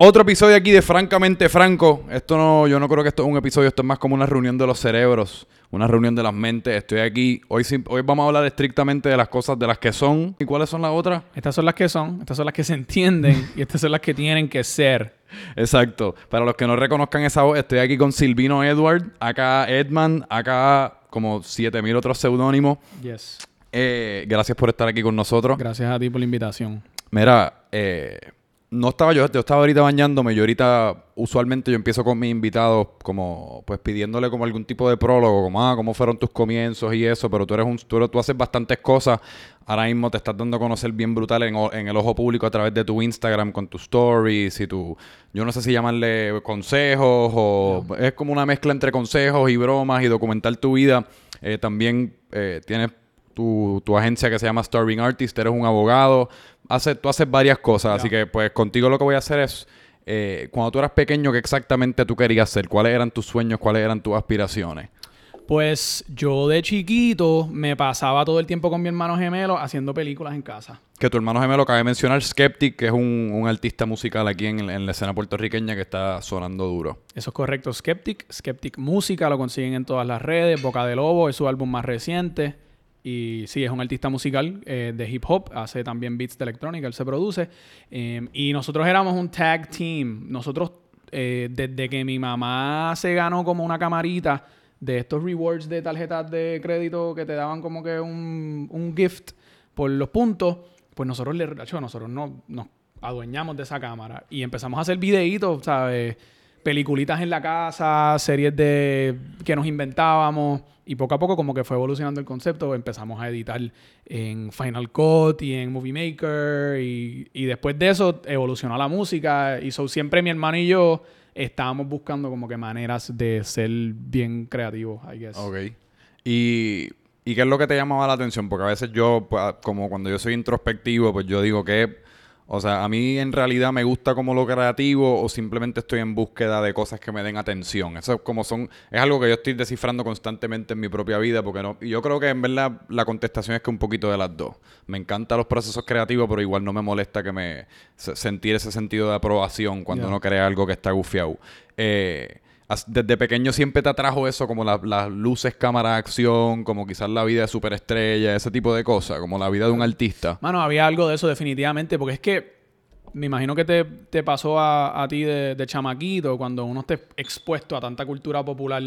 Otro episodio aquí de Francamente Franco. Esto no, yo no creo que esto es un episodio, esto es más como una reunión de los cerebros, una reunión de las mentes. Estoy aquí. Hoy, hoy vamos a hablar estrictamente de las cosas de las que son. ¿Y cuáles son las otras? Estas son las que son, estas son las que se entienden y estas son las que tienen que ser. Exacto. Para los que no reconozcan esa voz, estoy aquí con Silvino Edward, acá Edman, acá como 7000 otros seudónimos. Yes. Eh, gracias por estar aquí con nosotros. Gracias a ti por la invitación. Mira, eh, no estaba yo, yo estaba ahorita bañándome. Yo ahorita, usualmente yo empiezo con mis invitados como, pues pidiéndole como algún tipo de prólogo, como, ah, cómo fueron tus comienzos y eso, pero tú eres un, tú, tú haces bastantes cosas. Ahora mismo te estás dando a conocer bien brutal en el ojo público a través de tu Instagram con tus stories y tu, yo no sé si llamarle consejos o es como una mezcla entre consejos y bromas y documentar tu vida. Eh, también eh, tienes tu, tu agencia que se llama Starving Artist, eres un abogado, hace, tú haces varias cosas, así que pues contigo lo que voy a hacer es, eh, cuando tú eras pequeño, ¿qué exactamente tú querías hacer? ¿Cuáles eran tus sueños? ¿Cuáles eran tus aspiraciones? Pues yo de chiquito me pasaba todo el tiempo con mi hermano gemelo haciendo películas en casa. Que tu hermano gemelo cabe mencionar, Skeptic, que es un, un artista musical aquí en, en la escena puertorriqueña que está sonando duro. Eso es correcto. Skeptic, Skeptic Música, lo consiguen en todas las redes. Boca de Lobo es su álbum más reciente. Y sí, es un artista musical eh, de hip hop. Hace también beats de electrónica, él se produce. Eh, y nosotros éramos un tag team. Nosotros, eh, desde que mi mamá se ganó como una camarita de estos rewards de tarjetas de crédito que te daban como que un, un gift por los puntos, pues nosotros le nosotros no, nos adueñamos de esa cámara y empezamos a hacer videitos, ¿sabes? Peliculitas en la casa, series de que nos inventábamos y poco a poco como que fue evolucionando el concepto, empezamos a editar en Final Cut y en Movie Maker y, y después de eso evolucionó la música y so, siempre mi hermano y yo estábamos buscando como que maneras de ser bien creativos, I guess. Ok. Y, ¿Y qué es lo que te llamaba la atención? Porque a veces yo, pues, como cuando yo soy introspectivo, pues yo digo que, o sea, a mí en realidad me gusta como lo creativo o simplemente estoy en búsqueda de cosas que me den atención. Eso es como son, es algo que yo estoy descifrando constantemente en mi propia vida, porque no, yo creo que en verdad la contestación es que un poquito de las dos. Me encantan los procesos creativos, pero igual no me molesta que me se- sentir ese sentido de aprobación cuando Ya. uno crea algo que está gufiado. Eh, desde pequeño siempre te atrajo eso, como la- las luces, cámara, acción, como quizás la vida de superestrella, ese tipo de cosas, como la vida de un artista. Mano, había algo de eso definitivamente, porque es que me imagino que te, te pasó a, a ti de, de chamaquito, cuando uno esté expuesto a tanta cultura popular,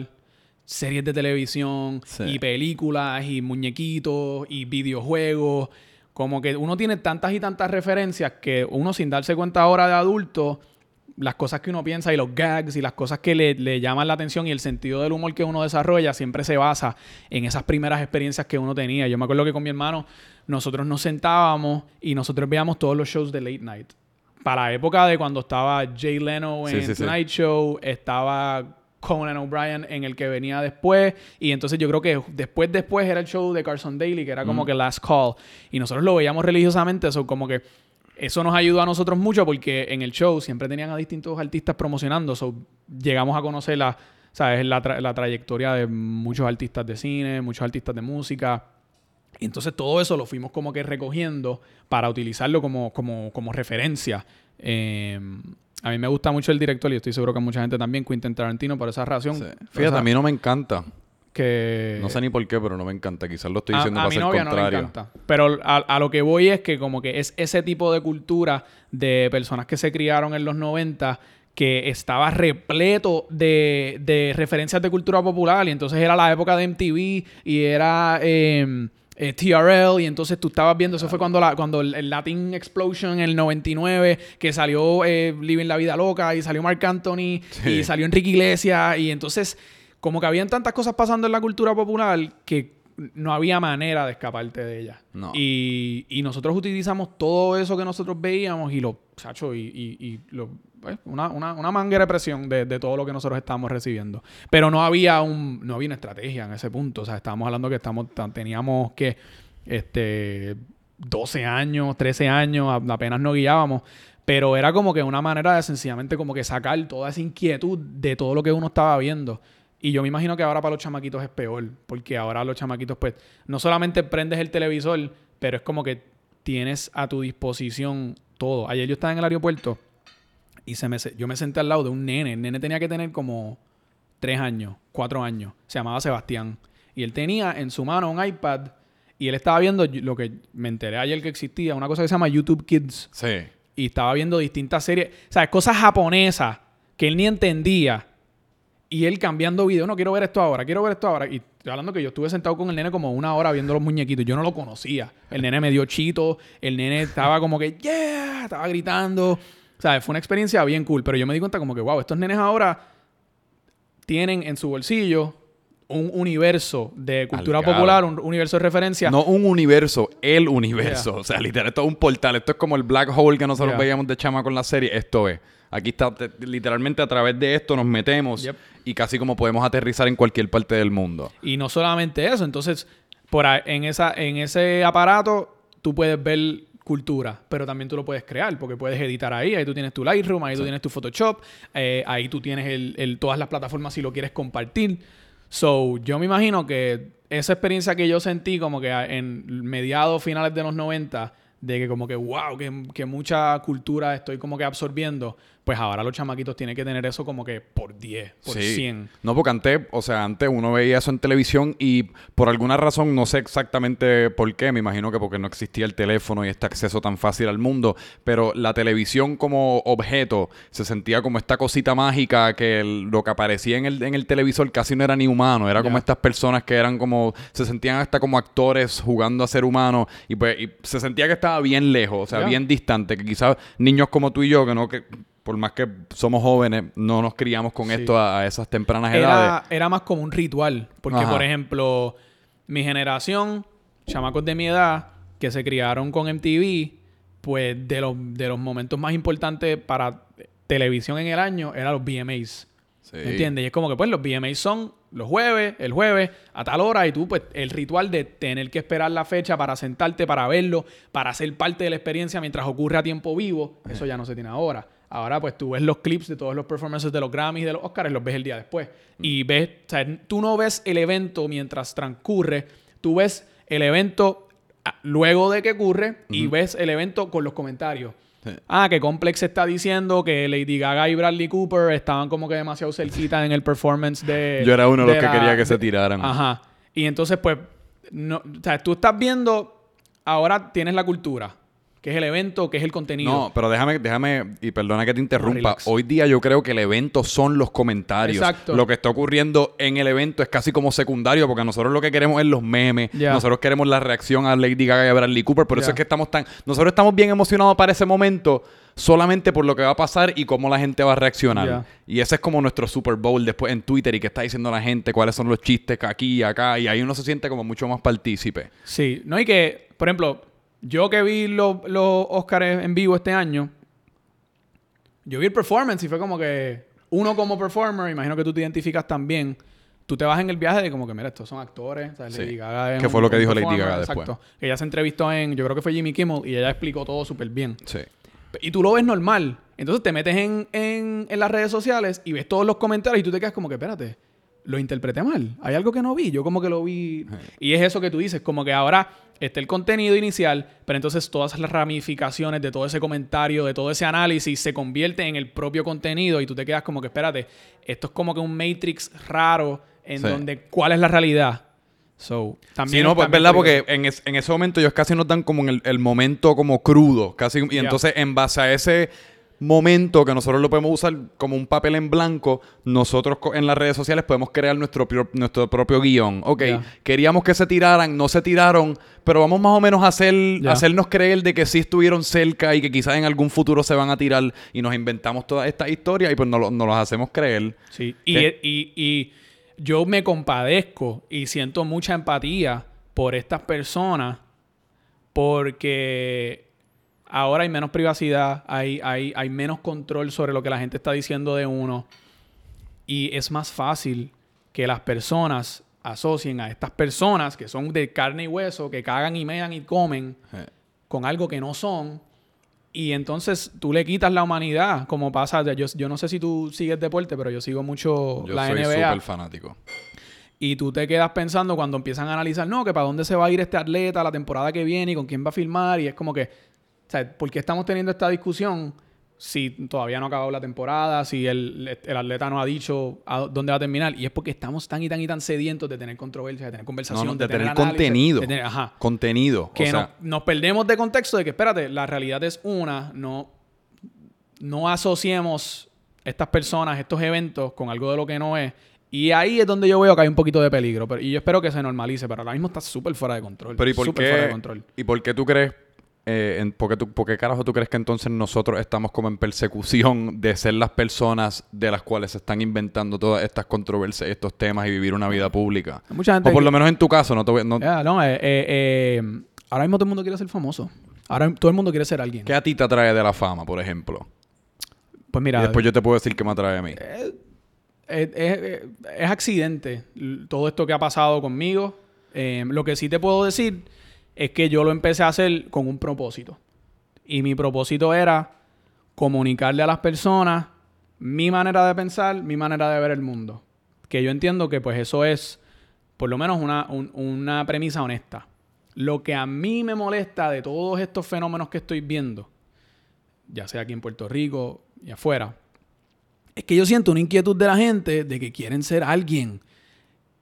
series de televisión, Sí. y películas, y muñequitos, y videojuegos, como que uno tiene tantas y tantas referencias que uno sin darse cuenta ahora de adulto, las cosas que uno piensa y los gags y las cosas que le, le llaman la atención y el sentido del humor que uno desarrolla siempre se basa en esas primeras experiencias que uno tenía. Yo me acuerdo que con mi hermano nosotros nos sentábamos y nosotros veíamos todos los shows de Late Night. Para la época de cuando estaba Jay Leno en Sí, sí, sí. Tonight Show, estaba Conan O'Brien en el que venía después y entonces yo creo que después después era el show de Carson Daly que era como que Last Call y nosotros lo veíamos religiosamente eso como que eso nos ayudó a nosotros mucho porque en el show siempre tenían a distintos artistas promocionando so llegamos a conocer la sabes la, tra- la trayectoria de muchos artistas de cine muchos artistas de música y entonces todo eso lo fuimos como que recogiendo para utilizarlo como, como, como referencia. Eh, a mí me gusta mucho el director y estoy seguro que a mucha gente también, Quentin Tarantino, por esa razón. Sí. o Fíjate, sea, a mí no me encanta. Que... No sé ni por qué, pero no me encanta. Quizás lo estoy a, diciendo a para mi ser novia no le contrario. encanta. Pero a, a lo que voy es que como que es ese tipo de cultura de personas que se criaron en los 90 que estaba repleto de, de referencias de cultura popular y entonces era la época de MTV y era eh, eh, TRL y entonces tú estabas viendo, eso fue cuando, la, cuando el, el Latin Explosion en el 99 que salió eh, Living la Vida Loca y salió Marc Anthony Sí. y salió Enrique Iglesias y entonces como que habían tantas cosas pasando en la cultura popular que no había manera de escaparte de ella. No. Y, y nosotros utilizamos todo eso que nosotros veíamos y lo, chacho, y, y, y lo, pues, una, una, una manguera de presión de, de todo lo que nosotros estábamos recibiendo. Pero no había un, no había una estrategia en ese punto. O sea, estábamos hablando que estamos, teníamos que, este, 12 años, 13 años, apenas nos guiábamos. Pero era como que una manera de sencillamente como que sacar toda esa inquietud de todo lo que uno estaba viendo. Y yo me imagino que ahora para los chamaquitos es peor, porque ahora los chamaquitos, pues, no solamente prendes el televisor, pero es como que tienes a tu disposición todo. Ayer yo estaba en el aeropuerto Y se me, yo me senté al lado de un nene. El nene tenía que tener como tres años, cuatro años. Se llamaba Sebastián. Y él tenía en su mano un iPad y él estaba viendo lo que me enteré ayer que existía, una cosa que se llama YouTube Kids. Sí. Y estaba viendo distintas series, o sea, cosas japonesas que él ni entendía. Y él cambiando video, no quiero ver esto ahora, quiero ver esto ahora. Y estoy hablando que yo estuve sentado con el nene como una hora viendo los muñequitos. Yo no lo conocía. El nene me dio chito, el nene estaba como que, yeah, estaba gritando. O sea, fue una experiencia bien cool. Pero yo me di cuenta como que, wow, estos nenes ahora tienen en su bolsillo un universo de cultura popular, un universo de referencia. No un universo, el universo. O sea, literal, esto es un portal. Esto es como el black hole que nosotros veíamos de chama con la serie. Esto es. Aquí está, literalmente a través de esto nos metemos y casi como podemos aterrizar en cualquier parte del mundo. Y no solamente eso, entonces, por en, esa, en ese aparato tú puedes ver cultura, pero también tú lo puedes crear porque puedes editar ahí, ahí tú tienes tu Lightroom, ahí tú tienes tu Photoshop, eh, ahí tú tienes el, todas las plataformas si lo quieres compartir. So, yo me imagino que esa experiencia que yo sentí como que en mediados, finales de los 90, de que como que, wow, que, que mucha cultura estoy como que absorbiendo, pues ahora los chamaquitos tienen que tener eso como que por 10, por 100. No, porque antes, o sea, antes uno veía eso en televisión y por alguna razón, no sé exactamente por qué, me imagino que porque no existía el teléfono y este acceso tan fácil al mundo, pero la televisión como objeto se sentía como esta cosita mágica que lo que aparecía en el, en el televisor casi no era ni humano, era como estas personas que eran como, se sentían hasta como actores jugando a ser humanos y pues se sentía que estaba bien lejos, o sea, bien distante, que quizás niños como tú y yo, que no, que por más que somos jóvenes, no nos criamos con esto a, esas tempranas edades. Era más como un ritual. Porque, por ejemplo, mi generación, chamacos de mi edad, que se criaron con MTV, pues de los, de los momentos más importantes para televisión en el año eran los VMAs. ¿Me entiendes? Y es como que, pues, los VMAs son los jueves, el jueves, a tal hora, y tú, pues, el ritual de tener que esperar la fecha para sentarte, para verlo, para ser parte de la experiencia mientras ocurre a tiempo vivo, eso ya no se tiene ahora. Ahora, pues tú ves los clips de todos los performances de los Grammys de los Oscars, los ves el día después. Mm. Y ves, o sea, tú no ves el evento mientras transcurre, tú ves el evento ah, luego de que ocurre y ves el evento con los comentarios. Ah, que Complex está diciendo que Lady Gaga y Bradley Cooper estaban como que demasiado cerquita en el performance de. Yo era uno de los que quería que se tiraran. Ajá. Y entonces, pues, no, o sea, tú estás viendo, ahora tienes la cultura que es el evento, que es el contenido. No, pero déjame, déjame, y perdona que te interrumpa. Hoy día yo creo que el evento son los comentarios. Exacto. Lo que está ocurriendo en el evento es casi como secundario, porque nosotros lo que queremos es los memes. Nosotros queremos la reacción a Lady Gaga y a Bradley Cooper. Por eso es que estamos tan. Nosotros estamos bien emocionados para ese momento solamente por lo que va a pasar y cómo la gente va a reaccionar. Y ese es como nuestro Super Bowl después en Twitter y que está diciendo la gente cuáles son los chistes aquí y acá. Y ahí uno se siente como mucho más partícipe. Sí, no, y que, por ejemplo, yo que vi los, los Oscars en vivo este año, yo vi el performance y fue como que uno como performer, imagino que tú te identificas también. Tú te vas en el viaje de como que, mira, estos son actores. Lady Gaga ¿Qué fue lo que dijo Lady Gaga después? Exacto. Ella se entrevistó en, yo creo que fue Jimmy Kimmel, y ella explicó todo súper bien. Sí. Y tú lo ves normal. Entonces te metes en, en, en las redes sociales y ves todos los comentarios y tú te quedas como que, espérate, lo interpreté mal. Hay algo que no vi. Yo como que lo vi. Y es eso que tú dices, como que ahora está el contenido inicial, pero entonces todas las ramificaciones de todo ese comentario, de todo ese análisis, se convierte en el propio contenido y tú te quedas como que, espérate, esto es como que un matrix raro en donde, ¿cuál es la realidad? So, también sí, no, pues verdad, porque en, en, ese momento ellos casi nos dan como en el, el momento como crudo, casi, y entonces en base a ese momento que nosotros lo podemos usar como un papel en blanco, nosotros en las redes sociales podemos crear nuestro, nuestro propio guion. Ok, queríamos que se tiraran, no se tiraron, pero vamos más o menos a hacer, hacernos creer de que sí estuvieron cerca y que quizás en algún futuro se van a tirar y nos inventamos toda esta historia y pues nos, nos los hacemos creer. Sí, y, y, y yo me compadezco y siento mucha empatía por estas personas porque ahora hay menos privacidad, hay, hay, hay menos control sobre lo que la gente está diciendo de uno. Y es más fácil que las personas asocien a estas personas que son de carne y hueso, que cagan y mean y comen, con algo que no son. Y entonces tú le quitas la humanidad, como pasa. Yo, yo no sé si tú sigues deporte, pero yo sigo mucho la NBA. Yo súper fanático. Y tú te quedas pensando cuando empiezan a analizar, no, que para dónde se va a ir este atleta la temporada que viene y con quién va a filmar. Y es como que, sea, ¿por qué estamos teniendo esta discusión si todavía no ha acabado la temporada, si el, el atleta no ha dicho a dónde va a terminar. Y es porque estamos tan y tan y tan sedientos de tener controversia, de tener conversación, de, tener, contenido. Contenido. Que nos perdemos de contexto de que, espérate, la realidad es una, no, no asociemos estas personas, estos eventos con algo de lo que no es. Y ahí es donde yo veo que hay un poquito de peligro. Pero, y yo espero que se normalice, pero ahora mismo está súper fuera de control. Pero ¿y por, qué, ¿y por qué tú crees eh, ¿por, qué carajo tú crees que entonces nosotros estamos como en persecución de ser las personas de las cuales se están inventando todas estas controversias, estos temas y vivir una vida pública? Mucha gente o por lo menos en tu caso, no te voy, no... Eh, eh, ahora mismo todo el mundo quiere ser famoso. Ahora todo el mundo quiere ser alguien. ¿Qué a ti te atrae de la fama, por ejemplo? Pues mira... Y después yo te puedo decir qué me atrae a mí. es accidente todo esto que ha pasado conmigo. lo que sí te puedo decir es que yo lo empecé a hacer con un propósito. Y mi propósito era comunicarle a las personas mi manera de pensar, mi manera de ver el mundo. Que yo entiendo que pues eso es por lo menos una, una premisa honesta. Lo que a mí me molesta de todos estos fenómenos que estoy viendo, ya sea aquí en Puerto Rico y afuera, es que yo siento una inquietud de la gente de que quieren ser alguien.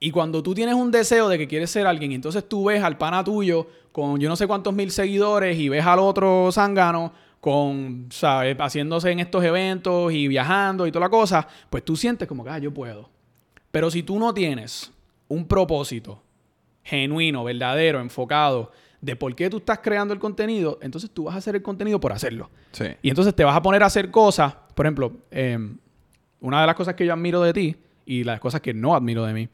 Y cuando tú tienes un deseo de que quieres ser alguien entonces tú ves al pana tuyo con yo no sé cuántos mil seguidores y ves al otro zángano con, ¿sabes? Haciéndose en estos eventos y viajando y toda la cosa, pues tú sientes como que, ah, yo puedo. Pero si tú no tienes un propósito genuino, verdadero, enfocado de por qué tú estás creando el contenido, entonces tú vas a hacer el contenido por hacerlo. Sí. Y entonces te vas a poner a hacer cosas, por ejemplo, em, una de las cosas que yo admiro de ti y las cosas que no admiro de mí,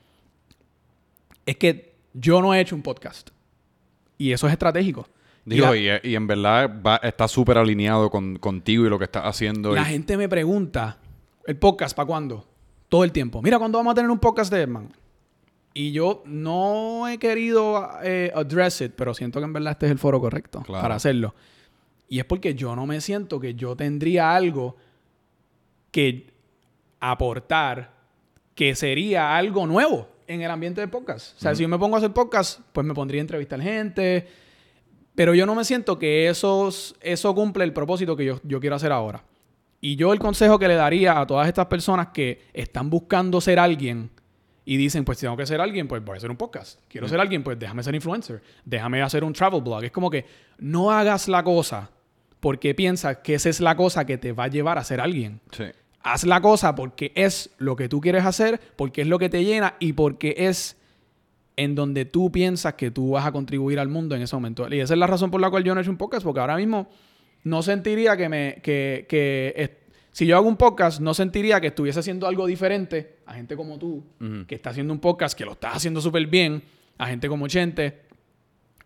es que yo no he hecho un podcast. Y eso es estratégico. Digo, y, en verdad está súper alineado con, contigo y lo que estás haciendo. La gente me pregunta, ¿el podcast para cuándo? Todo el tiempo. Mira, ¿cuándo vamos a tener un podcast de Edman? Y yo no he querido eh, address it, pero siento que en verdad este es el foro correcto para hacerlo. Y es porque yo no me siento que yo tendría algo que aportar que sería algo nuevo en el ambiente de podcast. O sea, si yo me pongo a hacer podcast, pues me pondría a entrevistar gente. Pero yo no me siento que eso, eso cumple el propósito que yo, yo quiero hacer ahora. Y yo el consejo que le daría a todas estas personas que están buscando ser alguien y dicen, pues tengo que ser alguien, pues voy a hacer un podcast. Quiero ser alguien, pues déjame ser influencer. Déjame hacer un travel blog. Es como que no hagas la cosa porque piensas que esa es la cosa que te va a llevar a ser alguien. Sí haz la cosa porque es lo que tú quieres hacer, porque es lo que te llena y porque es en donde tú piensas que tú vas a contribuir al mundo en ese momento. Y esa es la razón por la cual yo no he hecho un podcast, porque ahora mismo no sentiría que me... que, que si yo hago un podcast, no sentiría que estuviese haciendo algo diferente a gente como tú, que está haciendo un podcast, que lo está haciendo súper bien, a gente como Chente.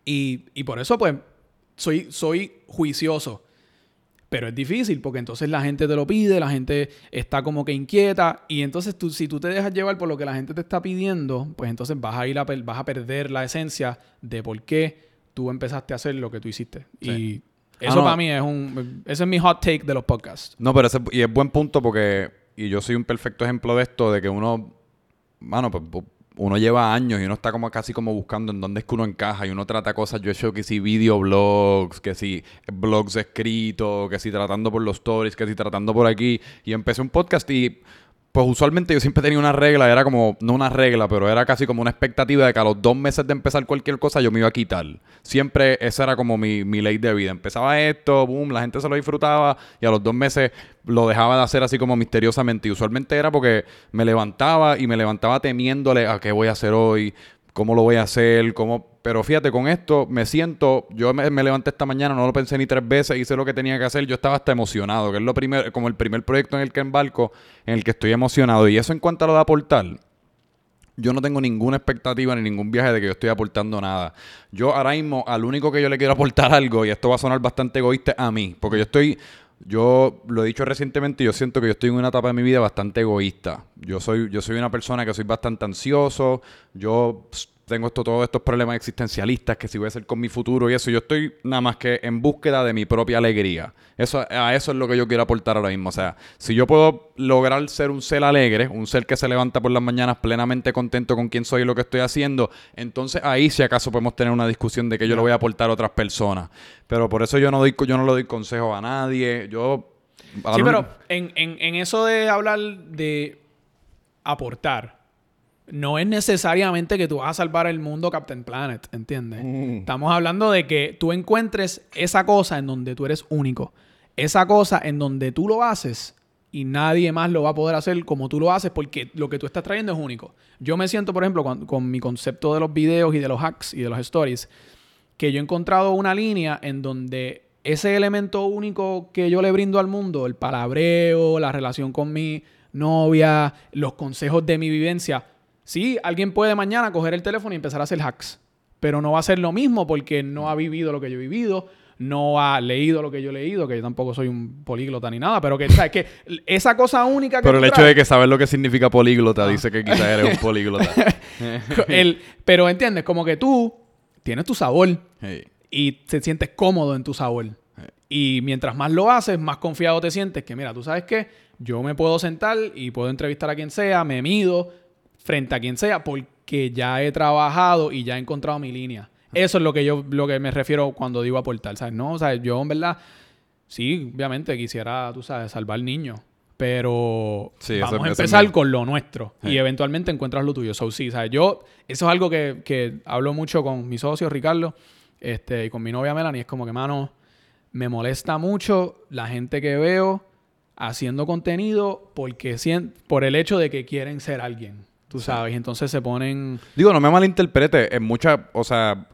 Y, y por eso, pues, soy, soy juicioso pero es difícil porque entonces la gente te lo pide, la gente está como que inquieta y entonces tú, si tú te dejas llevar por lo que la gente te está pidiendo, pues entonces vas a ir a, vas a perder la esencia de por qué tú empezaste a hacer lo que tú hiciste. Y ah, eso para mí es un... Ese es mi hot take de los podcasts. No, pero ese, y es buen punto porque... Y yo soy un perfecto ejemplo de esto, de que uno... Mano, pues uno lleva años y uno está como casi como buscando en dónde es que uno encaja y uno trata cosas. Yo he hecho que si videoblogs, que si blogs escritos, que si tratando por los stories, que si tratando por aquí. Y empecé un podcast y pues usualmente yo siempre tenía una regla, era como, no una regla, pero era casi como una expectativa de que a los dos meses de empezar cualquier cosa yo me iba a quitar. Siempre esa era como mi, mi ley de vida. Empezaba esto, boom, la gente se lo disfrutaba y a los dos meses lo dejaba de hacer así como misteriosamente. Y usualmente era porque me levantaba y me levantaba temiéndole a qué voy a hacer hoy, cómo lo voy a hacer, cómo... Pero fíjate, con esto me siento, yo me, levanté esta mañana, no lo pensé ni tres veces, hice lo que tenía que hacer, yo estaba hasta emocionado, que es lo primero, como el primer proyecto en el que embarco, en el que estoy emocionado. Y eso en cuanto a lo de aportar, yo no tengo ninguna expectativa ni ningún viaje de que yo estoy aportando nada. Yo ahora mismo, al único que yo le quiero aportar algo, y esto va a sonar bastante egoísta a mí, porque yo estoy yo lo he dicho recientemente, yo siento que yo estoy en una etapa de mi vida bastante egoísta. Yo soy, yo soy una persona que soy bastante ansioso. Yo tengo esto, todos estos problemas existencialistas que si voy a hacer con mi futuro y eso. Yo estoy nada más que en búsqueda de mi propia alegría. Eso, a eso es lo que yo quiero aportar ahora mismo. O sea, si yo puedo lograr ser un ser alegre, un ser que se levanta por las mañanas plenamente contento con quién soy y lo que estoy haciendo, entonces ahí si acaso podemos tener una discusión de que yo le voy a aportar a otras personas. Pero por eso yo no doy, yo no le doy consejo a nadie. Yo a Sí, lo- pero en, en- en eso de hablar de aportar, no es necesariamente que tú vas a salvar el mundo Captain Planet, ¿entiendes? Mm. Estamos hablando de que tú encuentres esa cosa en donde tú eres único. Esa cosa en donde tú lo haces y nadie más lo va a poder hacer como tú lo haces porque lo que tú estás trayendo es único. Yo me siento, por ejemplo, con, con mi concepto de los videos y de los hacks y de los stories, que yo he encontrado una línea en donde ese elemento único que yo le brindo al mundo, el palabreo, la relación con mi novia, los consejos de mi vivencia, sí, alguien puede mañana coger el teléfono y empezar a hacer hacks, pero no va a ser lo mismo porque no ha vivido lo que yo he vivido, no ha leído lo que yo he leído, que yo tampoco soy un políglota ni nada, pero que, ¿sabes? que esa cosa única que Pero el hecho de que saber lo que significa políglota Ah. dice que quizás eres un políglota. el- pero entiendes, como que tú tienes tu sabor Hey. y te sientes cómodo en tu sabor. Y mientras más lo haces, más confiado te sientes que, mira, tú sabes que yo me puedo sentar y puedo entrevistar a quien sea, me mido frente a quien sea, porque ya he trabajado y ya he encontrado mi línea. Eso es lo que yo lo que me refiero cuando digo aportar, ¿sabes? No, o sea, yo en verdad, sí, obviamente quisiera, tú sabes, salvar niños. Pero Sí, vamos a eso es empezar con lo nuestro. Sí. Y eventualmente encuentras lo tuyo. So, sí, ¿sabes? Yo, eso es algo que, que hablo mucho con mi socio Ricardo este, y con mi novia Melanie. Es como que, mano, me molesta mucho la gente que veo haciendo contenido porque por el hecho de que quieren ser alguien. Tú sabes. Y entonces se ponen. Digo, no me malinterprete, en muchas, o sea,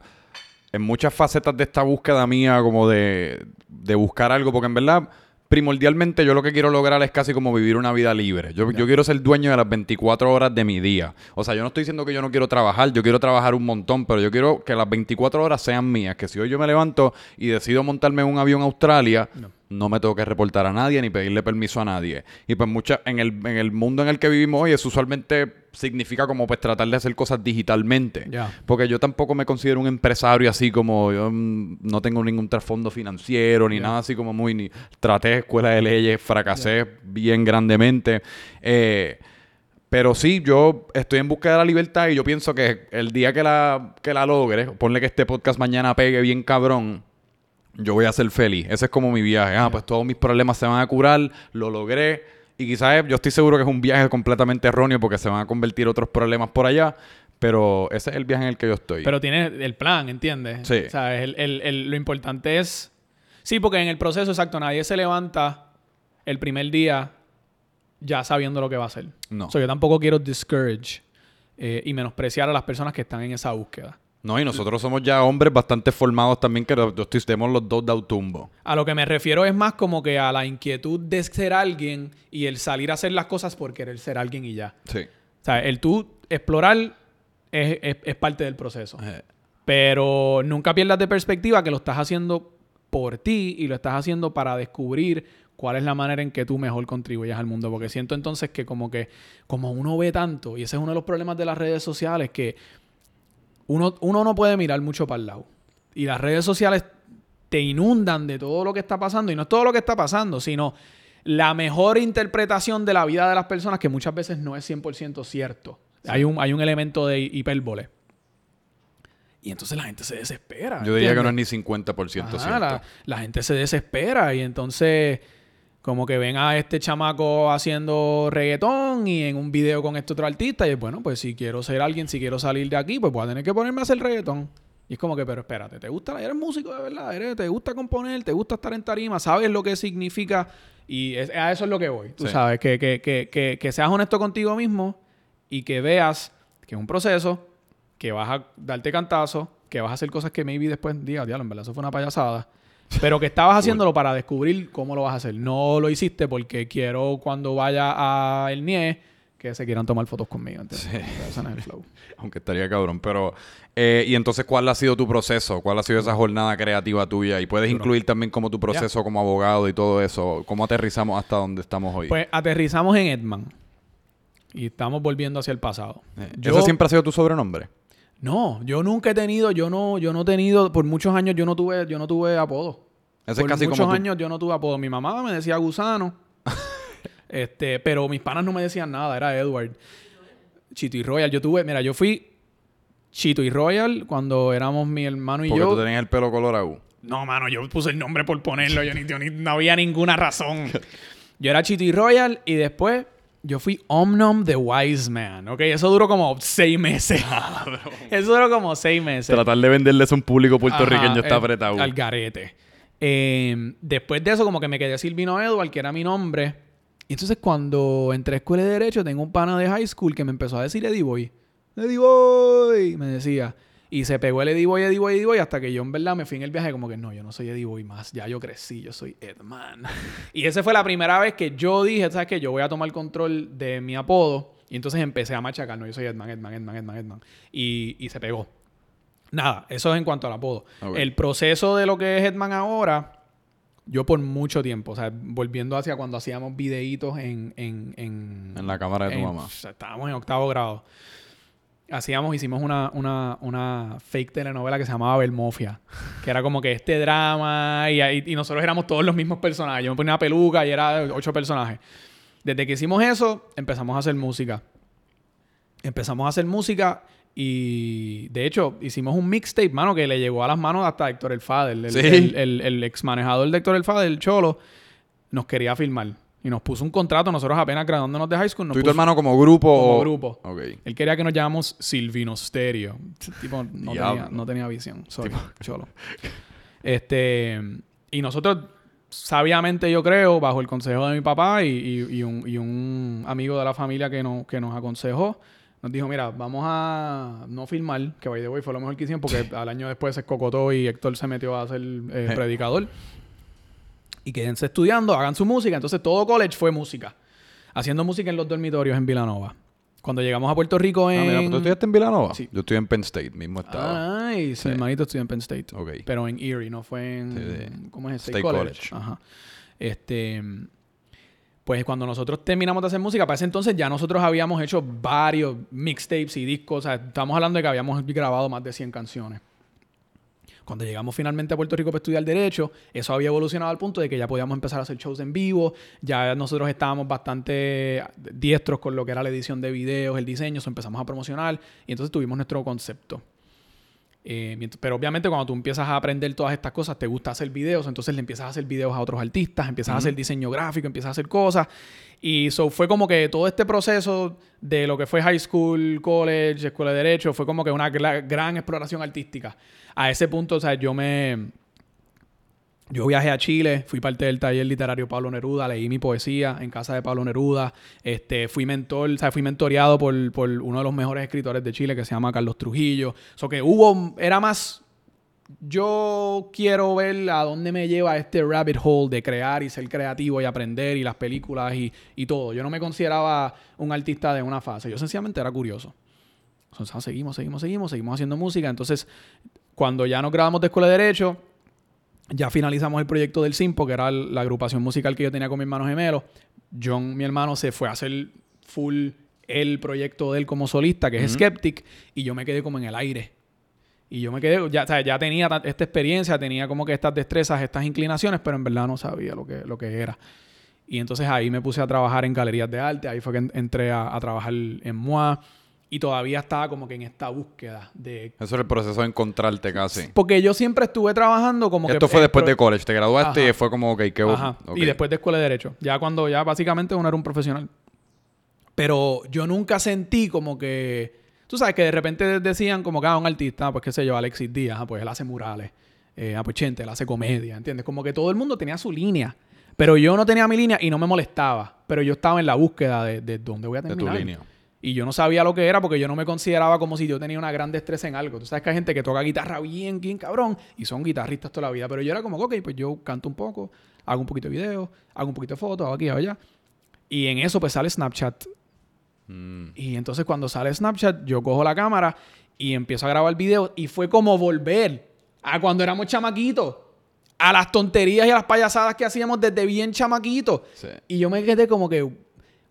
en muchas facetas de esta búsqueda mía como de, de buscar algo, porque en verdad, primordialmente yo lo que quiero lograr es casi como vivir una vida libre. Yo, yo quiero ser dueño de las 24 horas de mi día. O sea, yo no estoy diciendo que yo no quiero trabajar, yo quiero trabajar un montón, pero yo quiero que las 24 horas sean mías, que si hoy yo me levanto y decido montarme en un avión a Australia, no, me tengo que reportar a nadie ni pedirle permiso a nadie. Y pues mucha, en el, en el mundo en el que vivimos hoy, eso usualmente significa como pues tratar de hacer cosas digitalmente. Porque yo tampoco me considero un empresario así como yo mm, no tengo ningún trasfondo financiero ni nada así como muy ni traté escuela de leyes, fracasé bien grandemente. Eh, pero sí, yo estoy en busca de la libertad y yo pienso que el día que la, que la logre, ponle que este podcast mañana pegue bien cabrón, yo voy a ser feliz. Ese es como mi viaje. Ah, pues todos mis problemas se van a curar, lo logré. Y quizás yo estoy seguro que es un viaje completamente erróneo porque se van a convertir otros problemas por allá. Pero ese es el viaje en el que yo estoy. Pero tienes el plan, ¿entiendes? Sí. O sea, el- el- el- lo importante es. Sí, porque en el proceso, exacto, nadie se levanta el primer día ya sabiendo lo que va a hacer. No. So, yo tampoco quiero discourage eh, y menospreciar a las personas que están en esa búsqueda. No, y nosotros somos ya hombres bastante formados también que tenemos los dos de autumbo. A lo que me refiero es más como que a la inquietud de ser alguien y el salir a hacer las cosas por querer ser alguien y ya. Sí. O sea, el tú explorar es, es- es parte del proceso. Eh, Pero nunca pierdas de perspectiva que lo estás haciendo por ti y lo estás haciendo para descubrir cuál es la manera en que tú mejor contribuyes al mundo. Porque siento entonces que como que, como uno ve tanto, y ese es uno de los problemas de las redes sociales, que uno, uno no puede mirar mucho para el lado. Y las redes sociales te inundan de todo lo que está pasando. Y no es todo lo que está pasando, sino la mejor interpretación de la vida de las personas que muchas veces no es 100% cierto. Hay, un, hay un elemento de hipérbole. Y entonces la gente se desespera. Yo diría que no es ni 50% Ajá, cierto. la, la gente se desespera y entonces como que ven a este chamaco haciendo reggaetón y en un video con este otro artista y es bueno, pues si quiero ser alguien, si quiero salir de aquí, pues voy a tener que ponerme a hacer reggaetón. Y es como que, pero espérate, ¿te gusta? ¿Eres músico de verdad? ¿Eres, ¿Te gusta componer? ¿Te gusta estar en tarima? ¿Sabes lo que significa? Y es- a eso es lo que voy. Tú Sí. sabes, que, que, que, que, que seas honesto contigo mismo y que veas que es un proceso, que vas a darte cantazo, que vas a hacer cosas que maybe después digas, diablo, en verdad eso fue una payasada. Pero que estabas haciéndolo para descubrir cómo lo vas a hacer. No lo hiciste porque quiero cuando vaya a el NIE que se quieran tomar fotos conmigo. Ese no es el flow. Aunque estaría cabrón. Pero, eh, y entonces, ¿cuál ha sido tu proceso? ¿Cuál ha sido esa jornada creativa tuya? Y puedes incluir también como tu proceso como abogado y todo eso. ¿Cómo aterrizamos hasta donde estamos hoy? Pues aterrizamos en Edman. Y estamos volviendo hacia el pasado. Eh, yo- ¿Ese siempre ha sido tu sobrenombre? No, yo nunca he tenido, yo no, yo no he tenido, por muchos años yo no tuve, yo no tuve apodo. Ese por es casi muchos como años yo no tuve apodo. Mi mamá me decía gusano. este, pero mis panas no me decían nada, era Edward. Chito y Royal. Yo tuve, mira, yo fui Chito y Royal cuando éramos mi hermano y Porque yo. tú tenías el pelo colorado. No, mano, yo puse el nombre por ponerlo. Yo ni, yo ni- no había ninguna razón. Yo era Chitty Royal y después yo fui Omnom the Wise Man. Ok, eso duró como seis meses. eso duró como seis meses. Tratar de venderles a un público puertorriqueño Ajá, está eh, apretado. Al garete. Eh, después de eso, como que me quedé Silvino Edward, que era mi nombre. Y entonces, cuando entré a escuela de Derecho, tengo un pana de high school que me empezó a decir Eddie Boy. Eddie Boy, me decía. Y se pegó el Eddie Boy, Eddie Boy, Eddie Boy, hasta que yo en verdad me fui en el viaje como que no, yo no soy Eddie Boy más. Ya yo crecí, yo soy Edman. y esa fue la primera vez que yo dije, ¿sabes qué? Yo voy a tomar control de mi apodo. Y entonces empecé a machacar, no, yo soy Edman, Edman, Edman, Edman, Edman. Y, y se pegó. Nada, eso es en cuanto al apodo. El proceso de lo que es Hetman ahora, yo por mucho tiempo, o sea, volviendo hacia cuando hacíamos videitos en... En, en, En la cámara de tu en- mamá. o sea, estábamos en octavo grado. Hacíamos, hicimos una, una, una fake telenovela que se llamaba Belmofia. Que era como que este drama y, y- y nosotros éramos todos los mismos personajes. Yo me ponía una peluca y era ocho personajes. Desde que hicimos eso, empezamos a hacer música. Empezamos a hacer música y de hecho hicimos un mixtape, mano, que le llegó a las manos hasta Héctor El Fader. El, Sí. el, el- el ex manejador de Héctor El Fader, el Cholo, nos quería filmar. Y nos puso un contrato, nosotros apenas graduándonos de high school. Nos ¿Tú y tu puso- hermano como grupo como o...? grupo. Ok. Él quería que nos llamamos Silvino Stereo. Ese tipo no, tenía, no tenía visión. Sorry, cholo. Este... Y nosotros, sabiamente yo creo, bajo el consejo de mi papá y, y- y un, y un amigo de la familia que, no, que nos aconsejó, nos dijo, mira, vamos a no filmar, que by the way fue lo mejor que hicimos porque al año después se escocotó y Héctor se metió a ser eh, predicador. Y quédense estudiando, hagan su música. Entonces todo college fue música. Haciendo música en los dormitorios en Vilanova. Cuando llegamos a Puerto Rico en... Ah, mira, ¿tú estudiaste en Villanova? Sí. Yo estoy en Penn State, mismo estado. Nice. Sí. Mi hermanito estudió en Penn State. Ok. Pero en Erie, no fue en... Sí, sí. ¿Cómo es? State State, College. College. Ajá. Este... Pues cuando nosotros terminamos de hacer música, para ese entonces ya nosotros habíamos hecho varios mixtapes y discos. O sea, estamos hablando de que habíamos grabado más de 100 canciones. Cuando llegamos finalmente a Puerto Rico para estudiar Derecho, eso había evolucionado al punto de que ya podíamos empezar a hacer shows en vivo. Ya nosotros estábamos bastante diestros con lo que era la edición de videos, el diseño, eso empezamos a promocionar y entonces tuvimos nuestro concepto. Eh, pero obviamente cuando tú empiezas a aprender todas estas cosas, te gusta hacer videos, entonces le empiezas a hacer videos a otros artistas, empiezas a hacer diseño gráfico, empiezas a hacer cosas. Y so fue como que todo este proceso de lo que fue high school, college, escuela de derecho, fue como que una gra- gran exploración artística. A ese punto, o sea, yo me... Yo viajé a Chile, fui parte del taller literario Pablo Neruda, leí mi poesía en casa de Pablo Neruda, este, fui mentor, o sea, fui mentoreado por, por uno de los mejores escritores de Chile que se llama Carlos Trujillo. O sea, que hubo, era más, yo quiero ver a dónde me lleva este rabbit hole de crear y ser creativo y aprender y las películas y, y todo. Yo no me consideraba un artista de una fase, yo sencillamente era curioso. Entonces, seguimos, seguimos, seguimos, seguimos haciendo música. Entonces, cuando ya nos grabamos de Escuela de Derecho, ya finalizamos el proyecto del Simpo, que era la agrupación musical que yo tenía con mi hermano gemelo. John, mi hermano, se fue a hacer full el proyecto de él como solista, que es Skeptic, y yo me quedé como en el aire. Y yo me quedé, ya, o sea, ya tenía ta- esta experiencia, tenía como que estas destrezas, estas inclinaciones, pero en verdad no sabía lo que, lo que era. Y entonces ahí me puse a trabajar en galerías de arte, ahí fue que en- entré a, a trabajar en MOA, y todavía estaba como que en esta búsqueda de... Eso era el proceso de encontrarte casi. Porque yo siempre estuve trabajando como que... Esto fue después pro- de college. Te graduaste Ajá. y fue como, ok, qué Ajá. ok. Y después de escuela de derecho. Ya cuando ya básicamente uno era un profesional. Pero yo nunca sentí como que. Tú sabes que de repente decían como que ah, un artista, pues qué sé yo, Alexis Díaz, ah, pues él hace murales. Eh, ah, pues Chente, él hace comedia, ¿entiendes? Como que todo el mundo tenía su línea. Pero yo no tenía mi línea y no me molestaba. Pero yo estaba en la búsqueda de, de dónde voy a De tu terminar. línea. Y yo no sabía lo que era porque yo no me consideraba como si yo tenía una gran destreza en algo. Tú sabes que hay gente que toca guitarra bien, bien cabrón y son guitarristas toda la vida. Pero yo era como, ok, pues yo canto un poco, hago un poquito de video, hago un poquito de fotos, hago aquí, hago allá. Y en eso pues sale Snapchat. Mm. Y entonces cuando sale Snapchat, yo cojo la cámara y empiezo a grabar videos. Y fue como volver a cuando éramos chamaquitos. A las tonterías y a las payasadas que hacíamos desde bien chamaquitos. Sí. Y yo me quedé como que,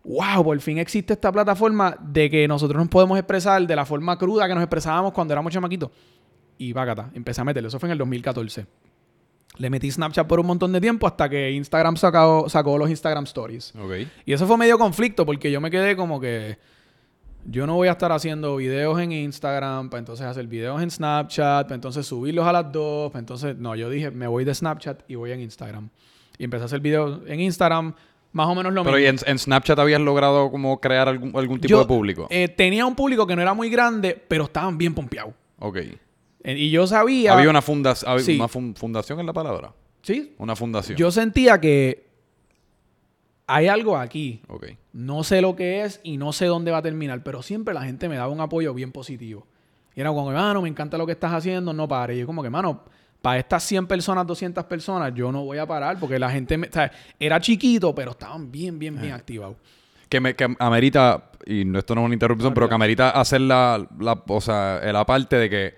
wow, por fin existe esta plataforma de que nosotros nos podemos expresar de la forma cruda que nos expresábamos cuando éramos chamaquitos. Y vágata, empecé a meterle. Eso fue en el 2014. Le metí Snapchat por un montón de tiempo hasta que Instagram sacó, sacó los Instagram Stories. Ok. Y eso fue medio conflicto porque yo me quedé como que. yo no voy a estar haciendo videos en Instagram, para entonces hacer videos en Snapchat, para entonces subirlos a las dos, para entonces, no, yo dije, me voy de Snapchat y voy en Instagram. Y empecé a hacer videos en Instagram, más o menos lo Pero mismo. ¿y en, en Snapchat habías logrado como crear algún, algún tipo Yo, de público? eh, tenía un público que no era muy grande, pero estaban bien pompeados. ok. Eh, Y yo sabía... Había una, había Sí. una fun- fundación en la palabra. Sí, Una fundación. yo sentía que hay algo aquí. Ok. No sé lo que es y no sé dónde va a terminar, pero siempre la gente me daba un apoyo bien positivo. Y era como, mano, me encanta lo que estás haciendo, no pare. Y yo como que, mano, para estas 100 personas, 200 personas, yo no voy a parar porque la gente, me, o sea, era chiquito, pero estaban bien, bien, bien activados. Que, me, que amerita, y no- esto no es una interrupción, pero que amerita hacer la, la, o sea, la parte de que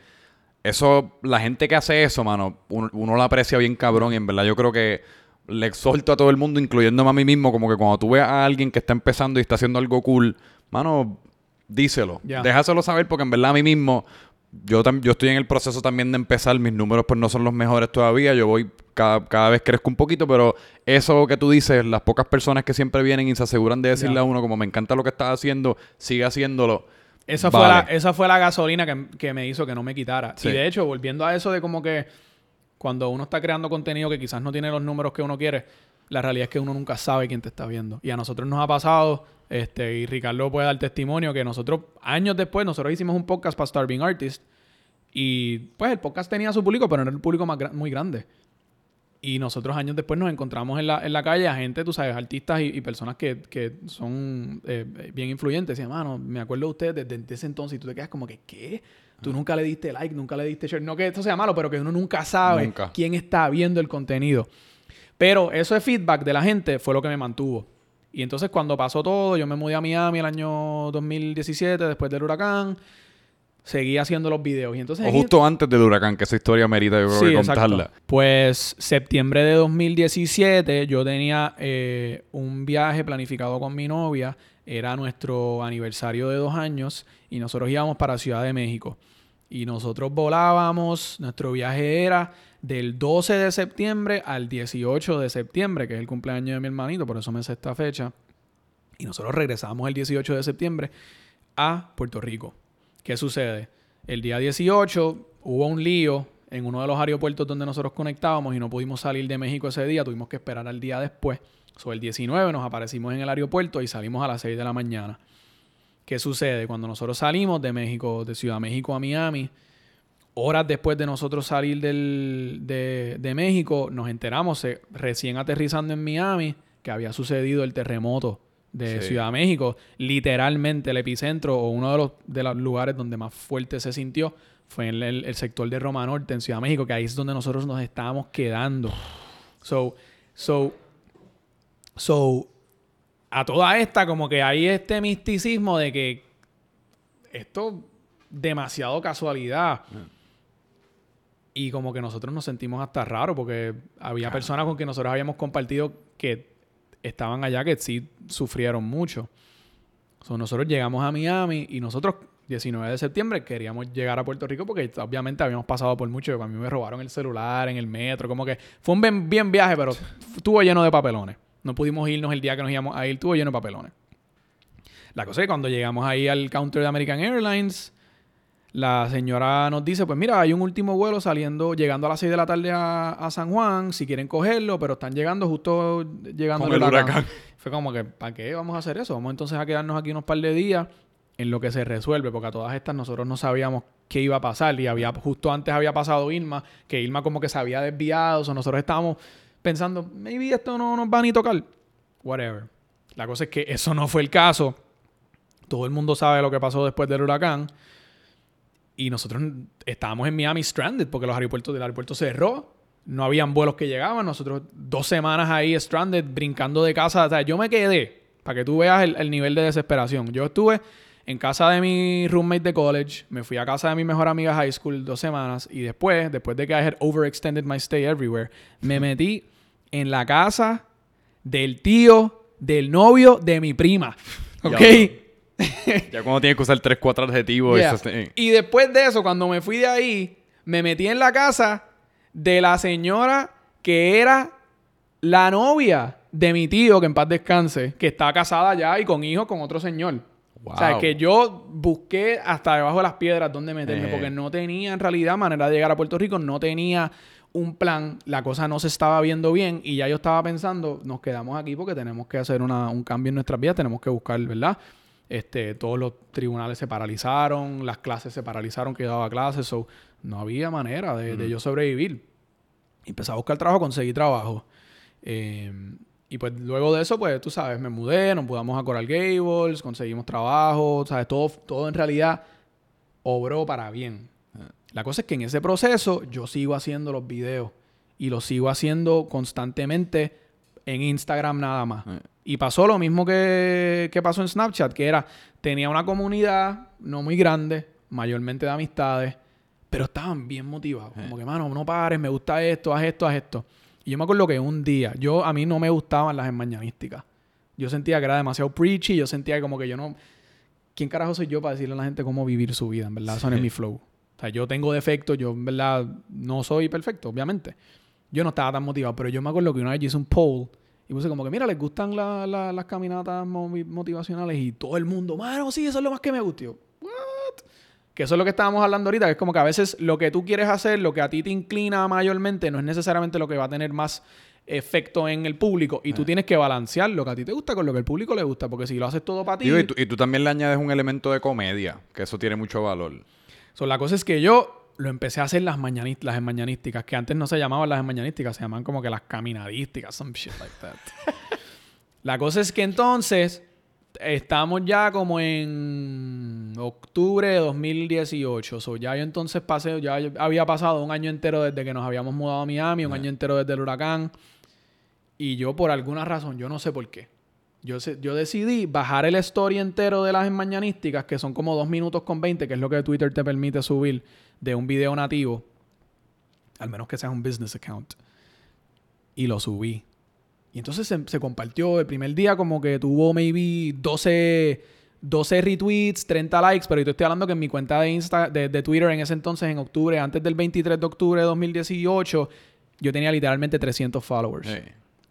eso, la gente que hace eso, mano, uno, uno la aprecia bien cabrón y en verdad yo creo que le exhorto a todo el mundo, incluyéndome a mí mismo, como que cuando tú ves a alguien que está empezando y está haciendo algo cool, mano, díselo. Ya. Déjaselo saber porque en verdad a mí mismo, yo, yo estoy en el proceso también de empezar, mis números pues no son los mejores todavía, yo voy cada, cada vez crezco un poquito, pero eso que tú dices, las pocas personas que siempre vienen y se aseguran de decirle a uno como me encanta lo que estás haciendo, sigue haciéndolo. Esa, fue la, esa fue la gasolina que, que me hizo que no me quitara. Sí. Y de hecho, volviendo a eso de como que cuando uno está creando contenido que quizás no tiene los números que uno quiere, la realidad es que uno nunca sabe quién te está viendo. Y a nosotros nos ha pasado, este, y Ricardo puede dar testimonio, que nosotros, años después, nosotros hicimos un podcast para Starving Artist. Y pues el podcast tenía su público, pero no era el público más gra- muy grande. Y nosotros años después nos encontramos en la, en la calle a gente, tú sabes, artistas y, y personas que, que son eh, bien influyentes. Y mano, me acuerdo de ustedes desde, desde ese entonces y tú te quedas como que, ¿qué? Tú nunca le diste like, nunca le diste share. No que esto sea malo, pero que uno nunca sabe Nunca. quién está viendo el contenido. Pero eso de feedback de la gente fue lo que me mantuvo. Y entonces cuando pasó todo, yo me mudé a Miami el año 2017, después del huracán. Seguí haciendo los videos. Y entonces O justo antes del huracán, que esa historia merita yo creo que exacto. contarla. Pues septiembre de 2017 yo tenía eh, un viaje planificado con mi novia. Era nuestro aniversario de dos años y nosotros íbamos para Ciudad de México. Y nosotros volábamos, nuestro viaje era del 12 de septiembre al 18 de septiembre, que es el cumpleaños de mi hermanito, por eso me sé esta fecha. Y nosotros regresamos el 18 de septiembre a Puerto Rico. ¿Qué sucede? El día 18 hubo un lío en uno de los aeropuertos donde nosotros conectábamos y no pudimos salir de México ese día, tuvimos que esperar al día después. Sobre el 19 nos aparecimos en el aeropuerto y salimos a las 6 de la mañana. ¿Qué sucede? Cuando nosotros salimos de México, de Ciudad México a Miami, horas después de nosotros salir del- de, de México, nos enteramos, eh, recién aterrizando en Miami, que había sucedido el terremoto de Sí. Ciudad de México. Literalmente el epicentro o uno de los, de los lugares donde más fuerte se sintió fue en el, el sector de Roma Norte, en Ciudad de México, que ahí es donde nosotros nos estábamos quedando. So, so, so, a toda esta, como que hay este misticismo de que esto demasiado casualidad. Y como que nosotros nos sentimos hasta raro porque había personas con que nosotros habíamos compartido que estaban allá que sí sufrieron mucho. So, nosotros llegamos a Miami y nosotros, 19 de septiembre, queríamos llegar a Puerto Rico porque obviamente habíamos pasado por mucho. A mí me robaron el celular en el metro, como que fue un bien, bien viaje, pero estuvo lleno de papelones. No pudimos irnos el día que nos íbamos a ir, estuvo lleno de papelones. La cosa es que cuando llegamos ahí al counter de American Airlines, la señora nos dice, pues mira, hay un último vuelo saliendo, llegando a las 6 de la tarde a, a San Juan, si quieren cogerlo, pero están llegando justo llegando el huracán. Fue como que, ¿para qué vamos a hacer eso? Vamos entonces a quedarnos aquí unos par de días en lo que se resuelve, porque a todas estas nosotros no sabíamos qué iba a pasar y había justo antes había pasado Irma, que Irma como que se había desviado, o sea, nosotros estábamos pensando, maybe esto no nos va ni tocar. Whatever. La cosa es que eso no fue el caso. Todo el mundo sabe lo que pasó después del huracán. Y nosotros estábamos en Miami stranded porque los aeropuertos del aeropuerto cerró. No habían vuelos que llegaban. Nosotros dos semanas ahí stranded, brincando de casa. O sea, yo me quedé, para que tú veas el, el nivel de desesperación. Yo estuve en casa de mi roommate de college. Me fui a casa de mi mejor amiga high school dos semanas. Y después, después de que I had overextended my stay everywhere, me metí en la casa del tío, del novio de mi prima. ¿Ok? Ya, cuando tienes que usar tres, cuatro adjetivos. Yeah. eso sí. Y después de eso, cuando me fui de ahí, me metí en la casa de la señora que era la novia de mi tío, que en paz descanse, que está casada ya y con hijos con otro señor. O sea, Wow. que yo busqué hasta debajo de las piedras dónde meterme, Eh. porque no tenía en realidad manera de llegar a Puerto Rico, no tenía un plan, la cosa no se estaba viendo bien y ya yo estaba pensando, nos quedamos aquí porque tenemos que hacer una- un cambio en nuestras vidas, tenemos que buscar, ¿verdad? Este, todos los tribunales se paralizaron, las clases se paralizaron, que yo daba clases, so, no había manera de, de yo sobrevivir. Empecé a buscar trabajo, conseguí trabajo. Eh, y pues luego de eso, pues tú sabes, me mudé, nos mudamos a Coral Gables, conseguimos trabajo, sabes, todo, todo en realidad obró para bien. La cosa es que en ese proceso yo sigo haciendo los videos y los sigo haciendo constantemente en Instagram nada más. Eh. Y pasó lo mismo que, que pasó en Snapchat, que era, tenía una comunidad no muy grande, mayormente de amistades, pero estaban bien motivados. Como que, mano, no pares, me gusta esto, haz esto, haz esto. Y yo me acuerdo que un día, yo a mí no me gustaban las mañanísticas. Yo sentía que era demasiado preachy, yo sentía que como que yo no... ¿Quién carajo soy yo para decirle a la gente cómo vivir su vida? En verdad, eso no es mi flow. O sea, yo tengo defectos, yo en verdad no soy perfecto, obviamente. Yo no estaba tan motivado, pero yo me acuerdo que una vez yo hice un poll y puse como que, mira, les gustan la- la- las caminatas motivacionales y todo el mundo, mano, sí, eso es lo más que me yo, ¿what? Que eso es lo que estábamos hablando ahorita, que es como que a veces lo que tú quieres hacer, lo que a ti te inclina mayormente, no es necesariamente lo que va a tener más efecto en el público. Y tú tienes que balancear lo que a ti te gusta con lo que al público le gusta, porque si lo haces todo para ti... Digo, y, tú, y tú también le añades un elemento de comedia, que eso tiene mucho valor. So, la cosa es que yo lo empecé a hacer las, mañanis- las mañanísticas, que antes no se llamaban las mañanísticas, se llaman como que las caminadísticas, some shit like that. la cosa es que entonces estamos ya como en octubre de 2018. So, ya yo entonces pasé, ya había pasado un año entero desde que nos habíamos mudado a Miami, un año entero desde el huracán. Y yo por alguna razón, yo no sé por qué. Yo, yo decidí bajar el story entero de las mañanísticas, que son como 2 minutos con 20, que es lo que Twitter te permite subir de un video nativo. Al menos que sea un business account. Y lo subí. Y entonces se, se compartió el primer día como que tuvo maybe 12, 12 retweets, 30 likes, pero yo te estoy hablando que en mi cuenta de, Insta, de, de Twitter en ese entonces, en octubre, antes del 23 de octubre de 2018, yo tenía literalmente 300 followers. Sí.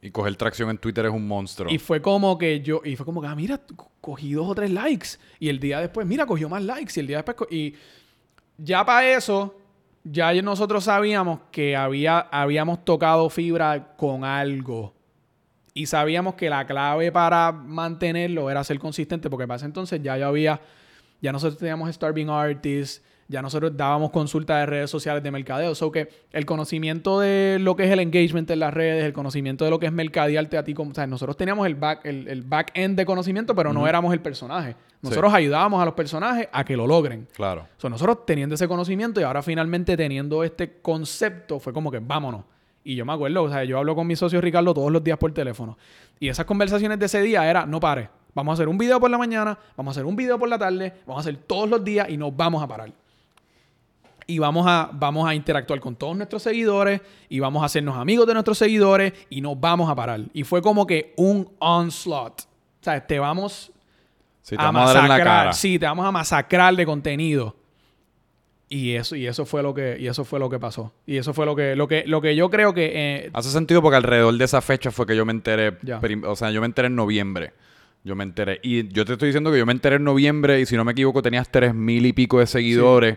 Y coger tracción en Twitter es un monstruo. Y fue como que yo, y fue como que, ah, mira, co- cogí dos o tres likes. Y el día después, mira, cogió más likes. Y el día después, y ya para eso, ya nosotros sabíamos que había, habíamos tocado fibra con algo. Y sabíamos que la clave para mantenerlo era ser consistente, porque para ese entonces ya yo había, ya nosotros teníamos Starving Artists, ya nosotros dábamos consultas de redes sociales de mercadeo. So que el conocimiento de lo que es el engagement en las redes, el conocimiento de lo que es mercadearte a ti, como, o sea, nosotros teníamos el back, el, el back end de conocimiento, pero no éramos el personaje. Nosotros ayudábamos a los personajes a que lo logren. Claro. So, nosotros teniendo ese conocimiento y ahora finalmente teniendo este concepto, fue como que vámonos. Y yo me acuerdo, o sea, yo hablo con mi socio Ricardo todos los días por teléfono. Y esas conversaciones de ese día era, no pares, vamos a hacer un video por la mañana, vamos a hacer un video por la tarde, vamos a hacer todos los días y no vamos a parar. Y vamos a, vamos a interactuar con todos nuestros seguidores y vamos a hacernos amigos de nuestros seguidores y no vamos a parar. Y fue como que un onslaught. O sea, te vamos Sí, te a vamos a dar en la masacrar. cara. Sí, te vamos a masacrar de contenido. Y eso, y eso fue lo que, y eso fue lo que pasó. Y eso fue lo que, lo que, lo que yo creo que eh, Hace sentido porque alrededor de esa fecha fue que yo me enteré. O sea, yo me enteré en noviembre. Yo me enteré. Y yo te estoy diciendo que yo me enteré en noviembre y si no me equivoco tenías tres mil y pico de seguidores.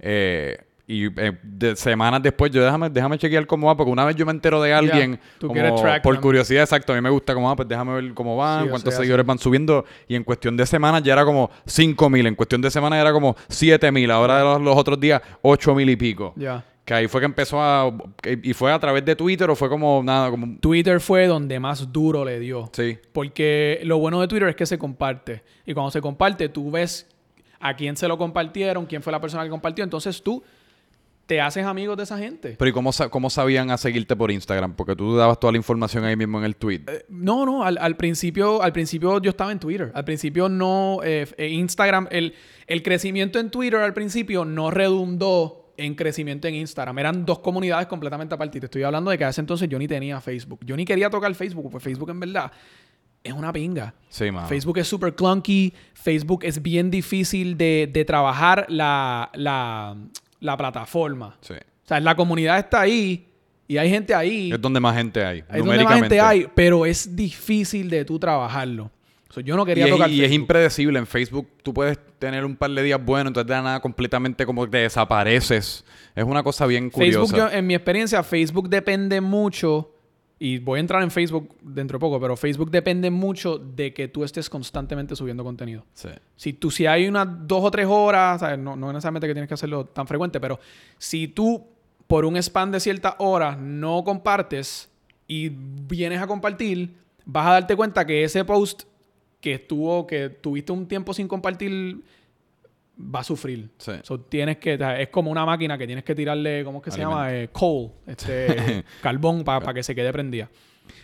Eh, y eh, de- semanas después, yo déjame, déjame chequear cómo va, porque una vez yo me entero de alguien, Tú como track por curiosidad, exacto, a mí me gusta cómo va, pues déjame ver cómo van, Sí, cuántos así. seguidores van subiendo. Y en cuestión de semanas ya era como cinco mil, en cuestión de semanas era como siete mil, ahora los, los otros días ocho mil y pico. ya. Que ahí fue que empezó a... ¿Y fue a través de Twitter o fue como nada? Como, Twitter fue donde más duro le dio. sí. Porque lo bueno de Twitter es que se comparte. Y cuando se comparte, tú ves a quién se lo compartieron, quién fue la persona que compartió. Entonces tú te haces amigos de esa gente. Pero ¿y cómo, cómo sabían a seguirte por Instagram? Porque tú dabas toda la información ahí mismo en el tweet. Eh, No, no, al, al principio, al principio yo estaba en Twitter. Al principio no, eh, eh, Instagram, el, el crecimiento en Twitter al principio no redundó en crecimiento en Instagram. Eran dos comunidades completamente aparte. Y te estoy hablando de que a ese entonces yo ni tenía Facebook. Yo ni quería tocar Facebook, porque Facebook en verdad es una pinga. Sí, mano. Facebook es súper clunky. Facebook es bien difícil de, de trabajar la, la, la plataforma. Sí. O sea, la comunidad está ahí y hay gente ahí. Es donde más gente hay. Es donde más gente hay, pero es difícil de tú trabajarlo. Yo no quería y es, tocar y es impredecible. En Facebook tú puedes tener un par de días buenos, entonces de la nada completamente como te desapareces. Es una cosa bien curiosa. Facebook, yo- en mi experiencia, Facebook depende mucho, y voy a entrar en Facebook dentro de poco, pero Facebook depende mucho de que tú estés constantemente subiendo contenido. Sí. Si tú, si hay unas dos o tres horas, ¿sabes? No, no necesariamente que tienes que hacerlo tan frecuente, pero si tú por un span de ciertas horas no compartes y vienes a compartir, vas a darte cuenta que ese post que estuvo, que tuviste un tiempo sin compartir, va a sufrir. Sí. So, tienes que, es como una máquina que tienes que tirarle, ¿cómo es que se llama? Eh, coal, este, carbón para que se quede prendida.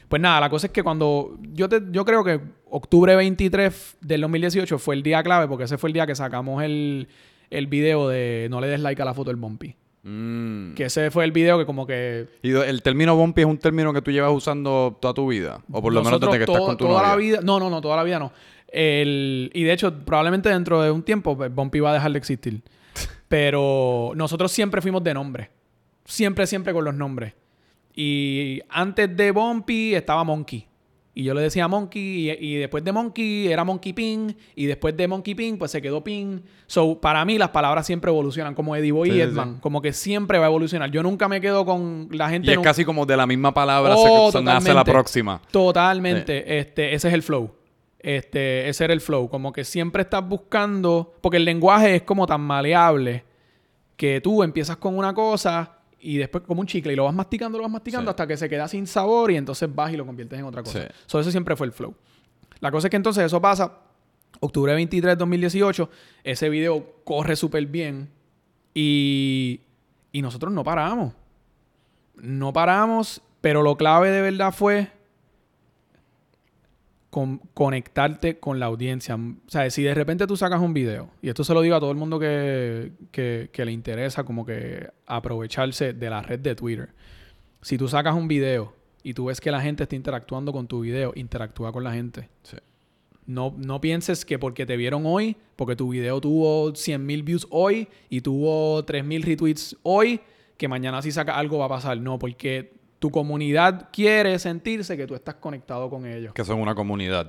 Pues nada, la cosa es que cuando yo te, yo creo que octubre 23 del 2018 fue el día clave porque ese fue el día que sacamos el, el video de no le des like a la foto del Bumpy. Mm. Que ese fue el video que como que Y el término bumpy es un término que tú llevas usando toda tu vida. O por lo menos desde que estás con tu toda la novia. vida, no, no, no, toda la vida no. El, y de hecho, probablemente dentro de un tiempo pues, Bumpy va a dejar de existir. Pero nosotros siempre fuimos de nombre. Siempre, siempre con los nombres. Y antes de Bumpy estaba Monkey. Y yo le decía Monkey. Y, y después de Monkey era Monkey Ping. Y después de Monkey Ping, pues se quedó Ping. So, para mí las palabras siempre evolucionan. Como Eddie Boy Sí, y sí, Edman. sí. Como que siempre va a evolucionar. Yo nunca me quedo con la gente. Y es casi como de la misma palabra Oh, se, nace la próxima. Totalmente. Este, ese es el flow. Este, ese era el flow. Como que siempre estás buscando. Porque el lenguaje es como tan maleable que tú empiezas con una cosa y después como un chicle y lo vas masticando, lo vas masticando Sí. hasta que se queda sin sabor y entonces vas y lo conviertes en otra cosa. Sí. So, ese siempre fue el flow. La cosa es que entonces eso pasa. Octubre 23 2018. Ese video corre súper bien. Y, y nosotros no paramos. No paramos. Pero lo clave de verdad fue con- conectarte con la audiencia. O sea, si de repente tú sacas un video, y esto se lo digo a todo el mundo que, que- que le interesa como que aprovecharse de la red de Twitter. Si tú sacas un video y tú ves que la gente está interactuando con tu video, interactúa con la gente. Sí. No, no pienses que porque te vieron hoy, porque tu video tuvo 100.000 views hoy y tuvo 3.000 retweets hoy, que mañana si saca algo va a pasar. No, porque tu comunidad quiere sentirse que tú estás conectado con ellos. Que son una comunidad.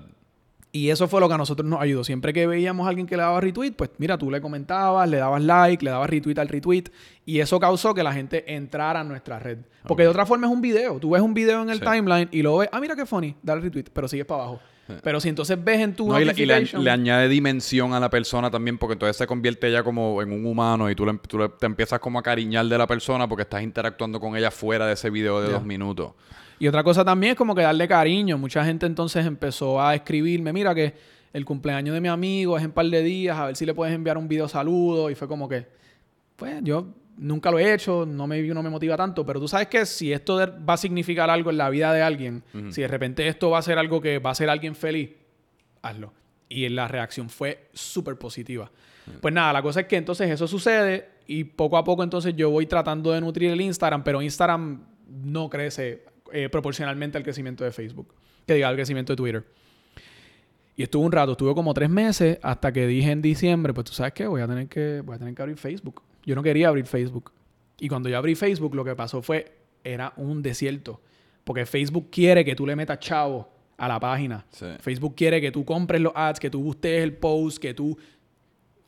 Y eso fue lo que a nosotros nos ayudó. Siempre que veíamos a alguien que le daba retweet, pues mira, tú le comentabas, le dabas like, le dabas retweet al retweet. Y eso causó que la gente entrara a nuestra red. Porque de otra forma es un video. Tú ves un video en el Sí. timeline y lo ves, ah, mira qué funny, dale retweet, pero sigues para abajo. Pero si entonces ves en tu No, y le, y le- notification- le añade dimensión a la persona también, porque entonces se convierte ya como en un humano y tú, le, tú te empiezas como a cariñar de la persona porque estás interactuando con ella fuera de ese video de dos minutos. Y otra cosa también es como que darle cariño. Mucha gente entonces empezó a escribirme, mira que el cumpleaños de mi amigo es en par de días, a ver si le puedes enviar un video saludo. Y fue como que, pues yo nunca lo he hecho, no me, no me motiva tanto, pero tú sabes que si esto va a significar algo en la vida de alguien, si de repente esto va a ser algo que va a hacer alguien feliz, hazlo. Y la reacción fue súper positiva. Pues nada, la cosa es que entonces eso sucede y poco a poco entonces yo voy tratando de nutrir el Instagram, pero Instagram no crece eh, proporcionalmente al crecimiento de Facebook, que diga al crecimiento de Twitter. Y estuve un rato, estuve como tres meses hasta que dije en diciembre, pues tú sabes qué, voy a tener que, voy a tener que abrir Facebook. Yo no quería abrir Facebook. Y cuando yo abrí Facebook, lo que pasó fue, era un desierto. Porque Facebook quiere que tú le metas chavo a la página. Sí. Facebook quiere que tú compres los ads, que tú busques el post, que tú...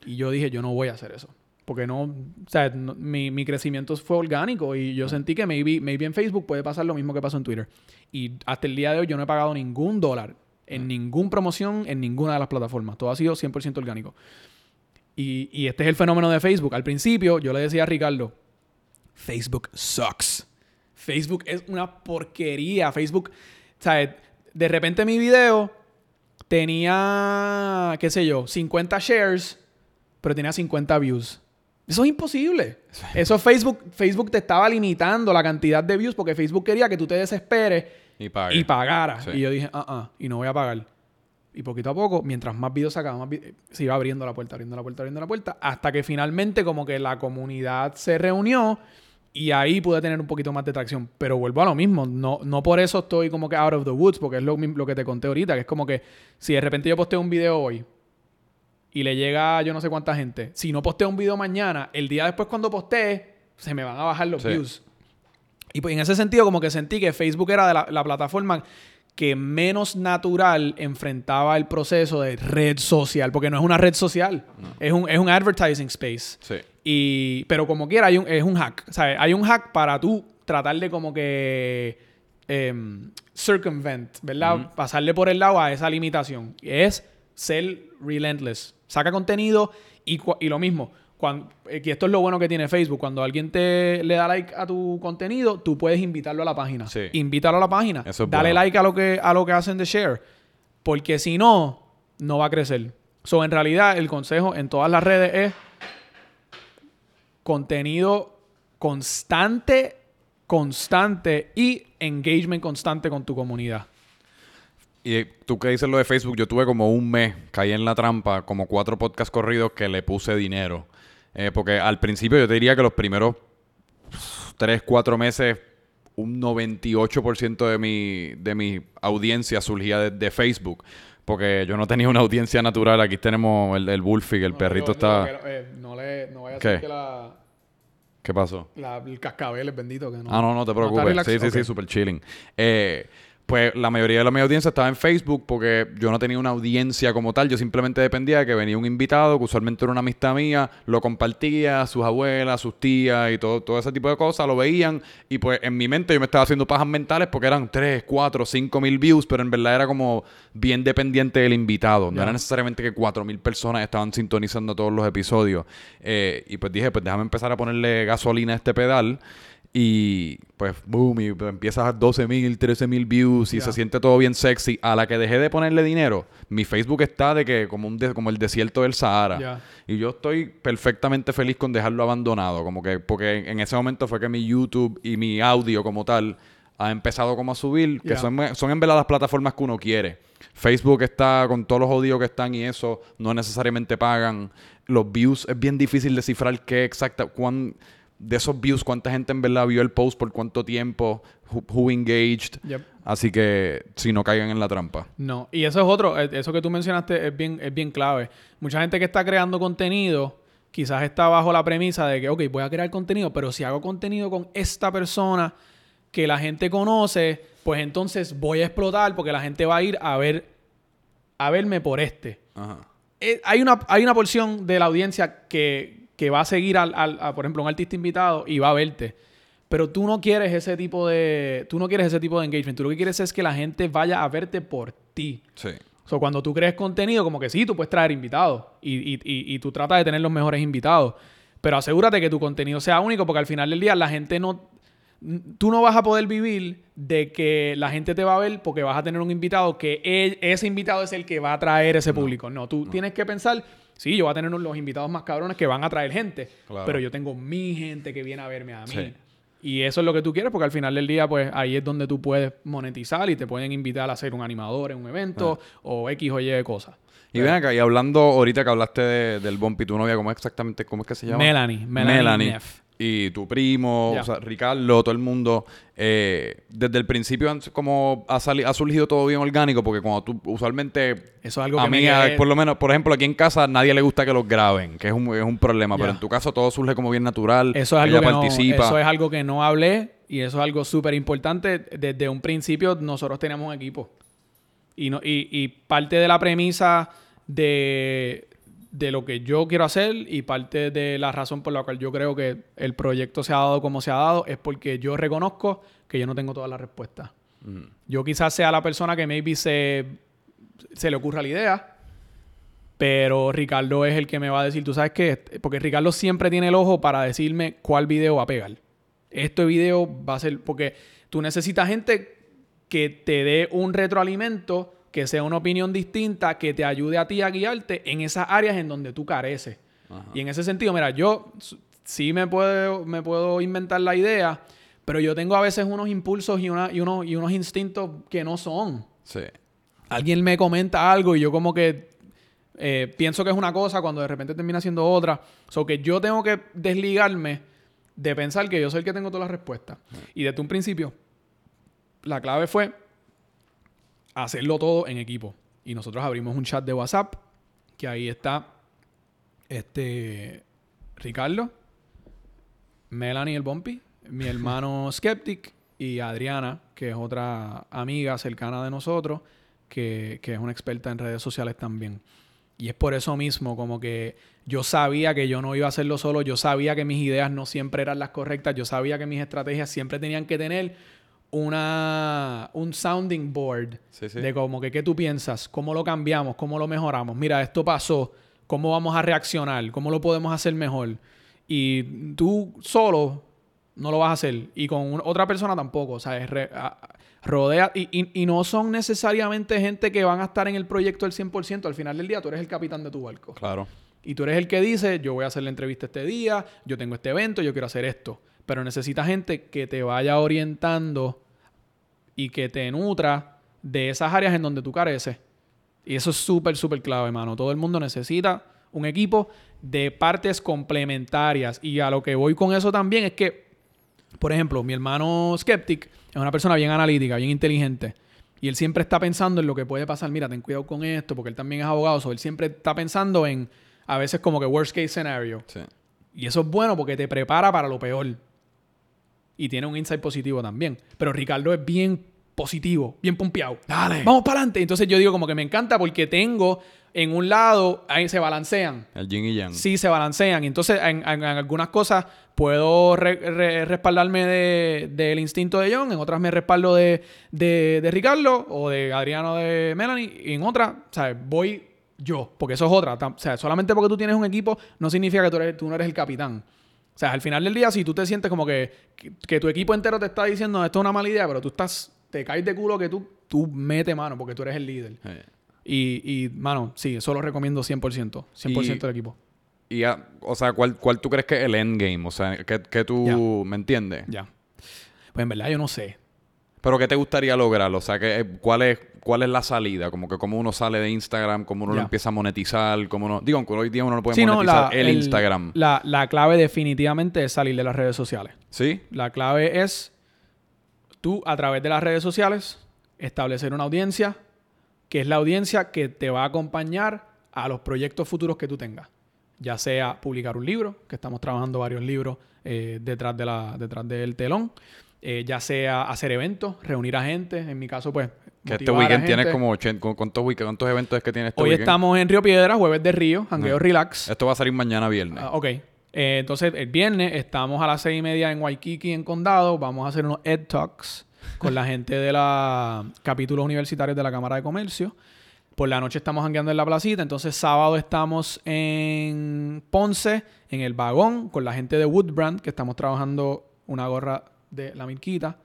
Y yo dije, yo no voy a hacer eso. Porque no, o sea, no- mi, mi crecimiento fue orgánico y yo sentí que maybe, maybe en Facebook puede pasar lo mismo que pasó en Twitter. Y hasta el día de hoy yo no he pagado ningún dólar en ninguna promoción en ninguna de las plataformas. Todo ha sido 100% orgánico. Y, y este es el fenómeno de Facebook. Al principio yo le decía a Ricardo, Facebook sucks. Facebook es una porquería. Facebook, sea, de repente mi video tenía, qué sé yo, 50 shares, pero tenía 50 views. Eso es imposible. Eso Facebook, Facebook te estaba limitando la cantidad de views porque Facebook quería que tú te desesperes Y pague. y pagaras. Sí. Y yo dije, ah, ah, y no voy a pagar. Y poquito a poco, mientras más videos sacaba, más se iba abriendo la puerta, abriendo la puerta, abriendo la puerta, hasta que finalmente como que la comunidad se reunió y ahí pude tener un poquito más de tracción. Pero vuelvo a lo mismo, no, no por eso estoy como que out of the woods, porque es lo, lo que te conté ahorita, que es como que si de repente yo posteo un video hoy y le llega a yo no sé cuánta gente, si no posteo un video mañana, el día después cuando postee, se me van a bajar los Sí. views. Y pues en ese sentido como que sentí que Facebook era de la, la plataforma que menos natural enfrentaba el proceso de red social, porque no es una red social, es, un, es un advertising space. Sí. Y, pero como quiera, hay un, es un hack. Sea, hay un hack para tú tratar de como que em, circumvent, ¿verdad? Pasarle por el lado a esa limitación. Es ser relentless. Saca contenido y, y lo mismo. Cuando, eh, que esto es lo bueno que tiene Facebook. Cuando alguien te le da like a tu contenido, tú puedes invitarlo a la página. Sí. Invítalo a la página. Eso es Dale bueno. like a lo que a lo que hacen de share. Porque si no, no va a crecer. So, en realidad, el consejo en todas las redes es contenido constante, constante y engagement constante con tu comunidad. Y tú que dices lo de Facebook, yo tuve como un mes, caí en la trampa, como cuatro podcasts corridos que le puse dinero. Eh, porque al principio yo te diría que los primeros tres, cuatro meses, un 98% de mi, de mi audiencia surgía de, de Facebook. Porque yo no tenía una audiencia natural. Aquí tenemos el, el que el perrito está... eh, no, le, no vaya a ¿Qué? ser que la, ¿Qué pasó? la- el cascabel es bendito. Que no, Ah, no, no te preocupes. sí, sí, sí, Ok. súper chilling. Eh, pues la mayoría de la mi audiencia estaba en Facebook porque yo no tenía una audiencia como tal. Yo simplemente dependía de que venía un invitado, que usualmente era una amistad mía, lo compartía, sus abuelas, sus tías y todo, todo ese tipo de cosas, lo veían. Y pues en mi mente yo me estaba haciendo pajas mentales porque eran 3, 4, 5 mil views, pero en verdad era como bien dependiente del invitado. No era necesariamente que 4 mil personas estaban sintonizando todos los episodios. Eh, y pues dije, pues déjame empezar a ponerle gasolina a este pedal. Y pues, boom, y empiezas a 12 mil, 13 mil views y se siente todo bien sexy. A la que dejé de ponerle dinero, mi Facebook está de que como, un de- como el desierto del Sahara. Y yo estoy perfectamente feliz con dejarlo abandonado. Como que, porque en, en ese momento fue que mi YouTube y mi audio como tal ha empezado como a subir, que son, son en verdad las plataformas que uno quiere. Facebook está con todos los jodidos que están y eso, no necesariamente pagan. Los views, es bien difícil descifrar qué exacta, cuán, de esos views, cuánta gente en verdad vio el post por cuánto tiempo, who, who engaged. Yep. Así que si no caigan en la trampa. No, y eso es otro, eh, eso que tú mencionaste es bien, es bien clave. Mucha gente que está creando contenido quizás está bajo la premisa de que, ok, voy a crear contenido, pero si hago contenido con esta persona que la gente conoce, pues entonces voy a explotar porque la gente va a ir a ver, a verme por este. Ajá. Eh, hay, una, hay una porción de la audiencia que, que va a seguir, al, al- a, por ejemplo, un artista invitado y va a verte. Pero tú no quieres ese tipo de. Tú no quieres ese tipo de engagement. Tú lo que quieres es que la gente vaya a verte por ti. Sí. So, cuando tú crees contenido, como que sí, tú puedes traer invitados. Y, y, y, y tú tratas de tener los mejores invitados. Pero asegúrate que tu contenido sea único, porque al final del día la gente no. Tú no vas a poder vivir de que la gente te va a ver porque vas a tener un invitado que e- ese invitado es el que va a traer ese público. No, tú tienes que pensar, sí, yo voy a tener los invitados más cabrones que van a traer gente, Claro. pero yo tengo mi gente que viene a verme a mí. Sí. Y eso es lo que tú quieres, porque al final del día, pues ahí es donde tú puedes monetizar y te pueden invitar a ser un animador en un evento o X o Y de cosas. Y ven acá, y hablando ahorita que hablaste de- del Bumpy, tu novia, ¿cómo es exactamente, cómo es que se llama? Melanie, Melanie Neff. Y tu primo, Ya. o sea, Ricardo, todo el mundo. eh, desde el principio como ha, sali- ha surgido todo bien orgánico, porque cuando tú usualmente... Eso es algo a que mí, por lo menos, por ejemplo, aquí en casa a nadie le gusta que los graben, que es un, es un problema, pero en tu caso todo surge como bien natural. Eso es, algo ella que no, participa. eso es algo que no hablé y eso es algo súper importante. Desde un principio nosotros teníamos un equipo. Y, no, y, y parte de la premisa de, de lo que yo quiero hacer y parte de la razón por la cual yo creo que el proyecto se ha dado como se ha dado es porque yo reconozco que yo no tengo todas las respuestas. Yo quizás sea la persona que maybe se, se le ocurra la idea, pero Ricardo es el que me va a decir, tú sabes qué, porque Ricardo siempre tiene el ojo para decirme cuál video va a pegar. Este video va a ser, porque tú necesitas gente que te dé un retroalimento, que sea una opinión distinta, que te ayude a ti a guiarte en esas áreas en donde tú careces. Y en ese sentido, mira, yo sí me puedo, me puedo inventar la idea, pero yo tengo a veces unos impulsos y, una, y, unos, y unos instintos que no son Sí. alguien me comenta algo y yo como que eh, pienso que es una cosa cuando de repente termina siendo otra. So que yo tengo que desligarme de pensar que yo soy el que tengo todas las respuestas. Y desde un principio, la clave fue hacerlo todo en equipo. Y nosotros abrimos un chat de WhatsApp, que ahí está este Ricardo, Melanie el Bumpy, mi hermano Skeptic y Adriana, que es otra amiga cercana de nosotros, que, que es una experta en redes sociales también. Y es por eso mismo, como que yo sabía que yo no iba a hacerlo solo, yo sabía que mis ideas no siempre eran las correctas, yo sabía que mis estrategias siempre tenían que tener una, un sounding board Sí, sí. de como que qué tú piensas, cómo lo cambiamos, cómo lo mejoramos. Mira, esto pasó, cómo vamos a reaccionar, cómo lo podemos hacer mejor. Y tú solo no lo vas a hacer. Y con otra persona tampoco. O sea, es re- a- rodea. Y, y- y no son necesariamente gente que van a estar en el proyecto al 100%. Al final del día, tú eres el capitán de tu barco. Claro. Y tú eres el que dice, yo voy a hacer la entrevista este día, yo tengo este evento, yo quiero hacer esto. Pero necesitas gente que te vaya orientando y que te nutra de esas áreas en donde tú careces. Y eso es súper, súper clave, hermano. Todo el mundo necesita un equipo de partes complementarias. Y a lo que voy con eso también es que, por ejemplo, mi hermano Skeptic es una persona bien analítica, bien inteligente. Y él siempre está pensando en lo que puede pasar. Mira, ten cuidado con esto, porque él también es abogado. So, él siempre está pensando en, a veces como que worst case scenario. Sí. Y eso es bueno porque te prepara para lo peor. Y tiene un insight positivo también. Pero Ricardo es bien positivo, bien pompeado. Dale. Vamos para adelante. Entonces yo digo como que me encanta porque tengo en un lado, ahí se balancean. El yin y yang. Sí, se balancean. Entonces en, en- en algunas cosas puedo re- re- respaldarme de- del instinto de John, en otras me respaldo de, de, de Ricardo o de Adriano de Melanie. Y en otras, ¿sabes? Voy yo, porque eso es otra. O sea, solamente porque tú tienes un equipo no significa que tú, eres, tú no eres el capitán. O sea, al final del día, si tú te sientes como que, que, que tu equipo entero te está diciendo esto es una mala idea, pero tú estás, te caes de culo que tú, tú mete mano porque tú eres el líder. Eh. Y, y, mano, sí, eso lo recomiendo 100%. 100% Y- del equipo. Y, ah, o sea, ¿cuál, ¿cuál tú crees que es el endgame? O sea, ¿qué, qué tú, Ya. me entiendes? Ya. Pues en verdad yo no sé. Pero ¿qué te gustaría lograr? O sea, ¿qué, ¿cuál, es, ¿cuál es la salida? Como que cómo uno sale de Instagram, cómo uno lo empieza a monetizar, cómo uno... Digo, aunque hoy día uno no puede Sí, no, monetizar la- el, Instagram. La, la clave definitivamente es salir de las redes sociales. ¿Sí? La clave es tú, a través de las redes sociales, establecer una audiencia, que es la audiencia que te va a acompañar a los proyectos futuros que tú tengas. Ya sea publicar un libro, que estamos trabajando varios libros eh, detrás, de la, detrás del telón. Eh, ya sea hacer eventos, reunir a gente. En mi caso, pues. Que este weekend tienes como 80... ¿cu- ¿Cuántos, weekend- ¿Cuántos eventos es que tienes este Hoy weekend? estamos en Río Piedra, jueves de Río, Jangueo Ah. Relax. Esto va a salir mañana viernes. Ah, ok. Eh, entonces, el viernes estamos a las seis y media en Waikiki, en Condado. Vamos a hacer unos Ed Talks con la gente de la capítulos universitarios de la Cámara de Comercio. Por la noche estamos jangueando en la placita. Entonces, sábado estamos en Ponce, en el vagón, con la gente de Woodbrand, que estamos trabajando una gorra de la Mirquita.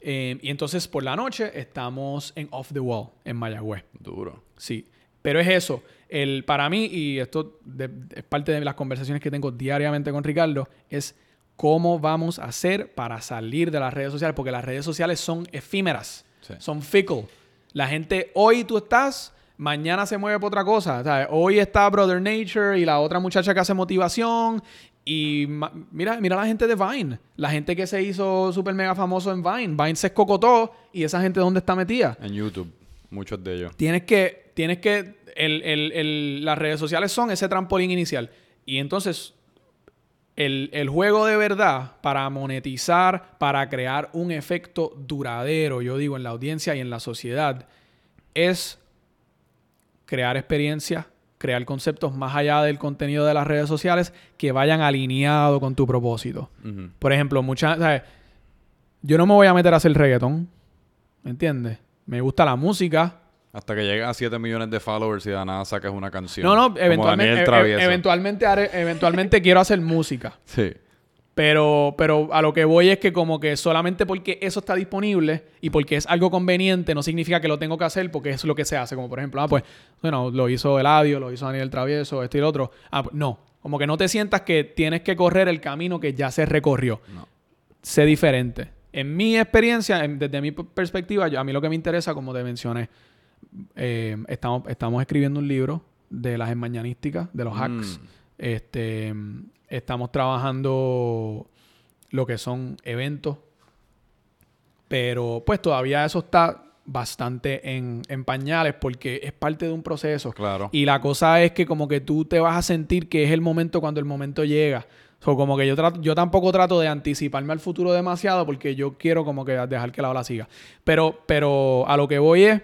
Eh, y entonces, por la noche, estamos en Off the Wall, en Mayagüez. Duro. Sí, pero es eso. El, para mí, y esto de- es parte de las conversaciones que tengo diariamente con Ricardo, es cómo vamos a hacer para salir de las redes sociales, porque las redes sociales son efímeras, Sí. son fickle. La gente, hoy tú estás, mañana se mueve por otra cosa. ¿sabes? Hoy está Brother Nature y la otra muchacha que hace motivación. Y mira, mira la gente de Vine, la gente que se hizo súper mega famoso en Vine. Vine se escocotó y esa gente dónde está metida. En YouTube. Muchos de ellos. Tienes que, tienes que, el- el- el- las redes sociales son ese trampolín inicial. Y entonces, el, el juego de verdad para monetizar, para crear un efecto duradero, yo digo, en la audiencia y en la sociedad, es crear experiencias, crear conceptos más allá del contenido de las redes sociales que vayan alineados con tu propósito. Ujú. Por ejemplo, muchas, ¿sabes? Yo no me voy a meter a hacer reggaetón, ¿me entiendes? Me gusta la música, Hasta que llegues a 7 millones de followers y de nada saques una canción. No, no, eventualmente, e- eventualmente, haré- eventualmente quiero hacer música. Sí. Pero, pero a lo que voy es que como que solamente porque eso está disponible y porque es algo conveniente no significa que lo tengo que hacer porque es lo que se hace. Como por ejemplo, ah, pues, bueno, lo hizo Eladio, lo hizo Daniel Travieso, este y el otro. Ah, pues, no. Como que no te sientas que tienes que correr el camino que ya se recorrió. No. Sé diferente. En mi experiencia, en- desde mi perspectiva, yo- a mí lo que me interesa, como te mencioné, eh, estamos, estamos escribiendo un libro de las mañanísticas, de los hacks. Mm. Este, estamos trabajando lo que son eventos, pero pues todavía eso está bastante en, en pañales porque es parte de un proceso. Claro. Y la cosa es que como que tú te vas a sentir que es el momento cuando el momento llega. So, como que yo, trato, yo tampoco trato de anticiparme al futuro demasiado porque yo quiero como que dejar que la ola siga. Pero, pero a lo que voy es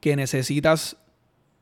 que necesitas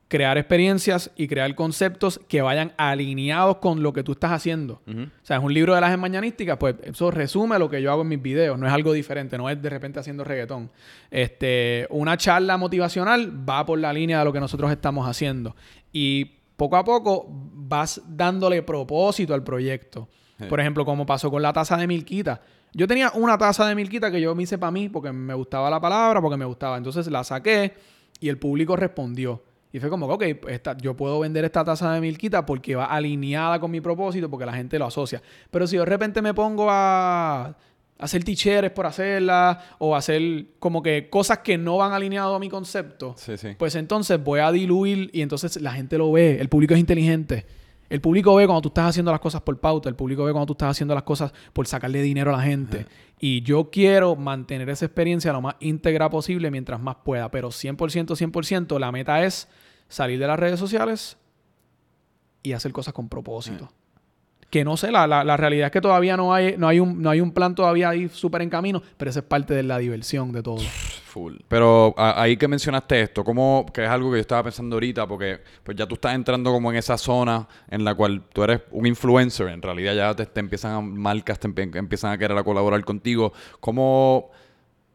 crear experiencias y crear conceptos que vayan alineados con lo que tú estás haciendo. O sea, es un libro de las mañanísticas, pues eso resume lo que yo hago en mis videos, no es algo diferente, no es de repente haciendo reggaetón. Este, una charla motivacional va por la línea de lo que nosotros estamos haciendo y poco a poco vas dándole propósito al proyecto. Por ejemplo, como pasó con la taza de milquita. Yo tenía una taza de milquita que yo me hice para mí porque me gustaba la palabra, porque me gustaba. Entonces la saqué y el público respondió. Y fue como, ok, esta, yo puedo vender esta taza de milquita porque va alineada con mi propósito, porque la gente lo asocia. Pero si de repente me pongo a hacer ticheres por hacerla o hacer como que cosas que no van alineado a mi concepto, pues entonces voy a diluir y entonces la gente lo ve, el público es inteligente. El público ve cuando tú estás haciendo las cosas por pauta, el público ve cuando tú estás haciendo las cosas por sacarle dinero a la gente. Y yo quiero mantener esa experiencia lo más íntegra posible mientras más pueda, pero 100%, 100%, la meta es salir de las redes sociales y hacer cosas con propósito. Que no sé, la, la, realidad es que todavía no hay, no hay, un, no hay un plan todavía ahí súper en camino, pero esa es parte de la diversión de todo. Full. Pero ahí que mencionaste esto, como que es algo que yo estaba pensando ahorita, porque pues ya tú estás entrando como en esa zona en la cual tú eres un influencer, en realidad ya te, te empiezan a, marcas te empiezan a querer a colaborar contigo. ¿Cómo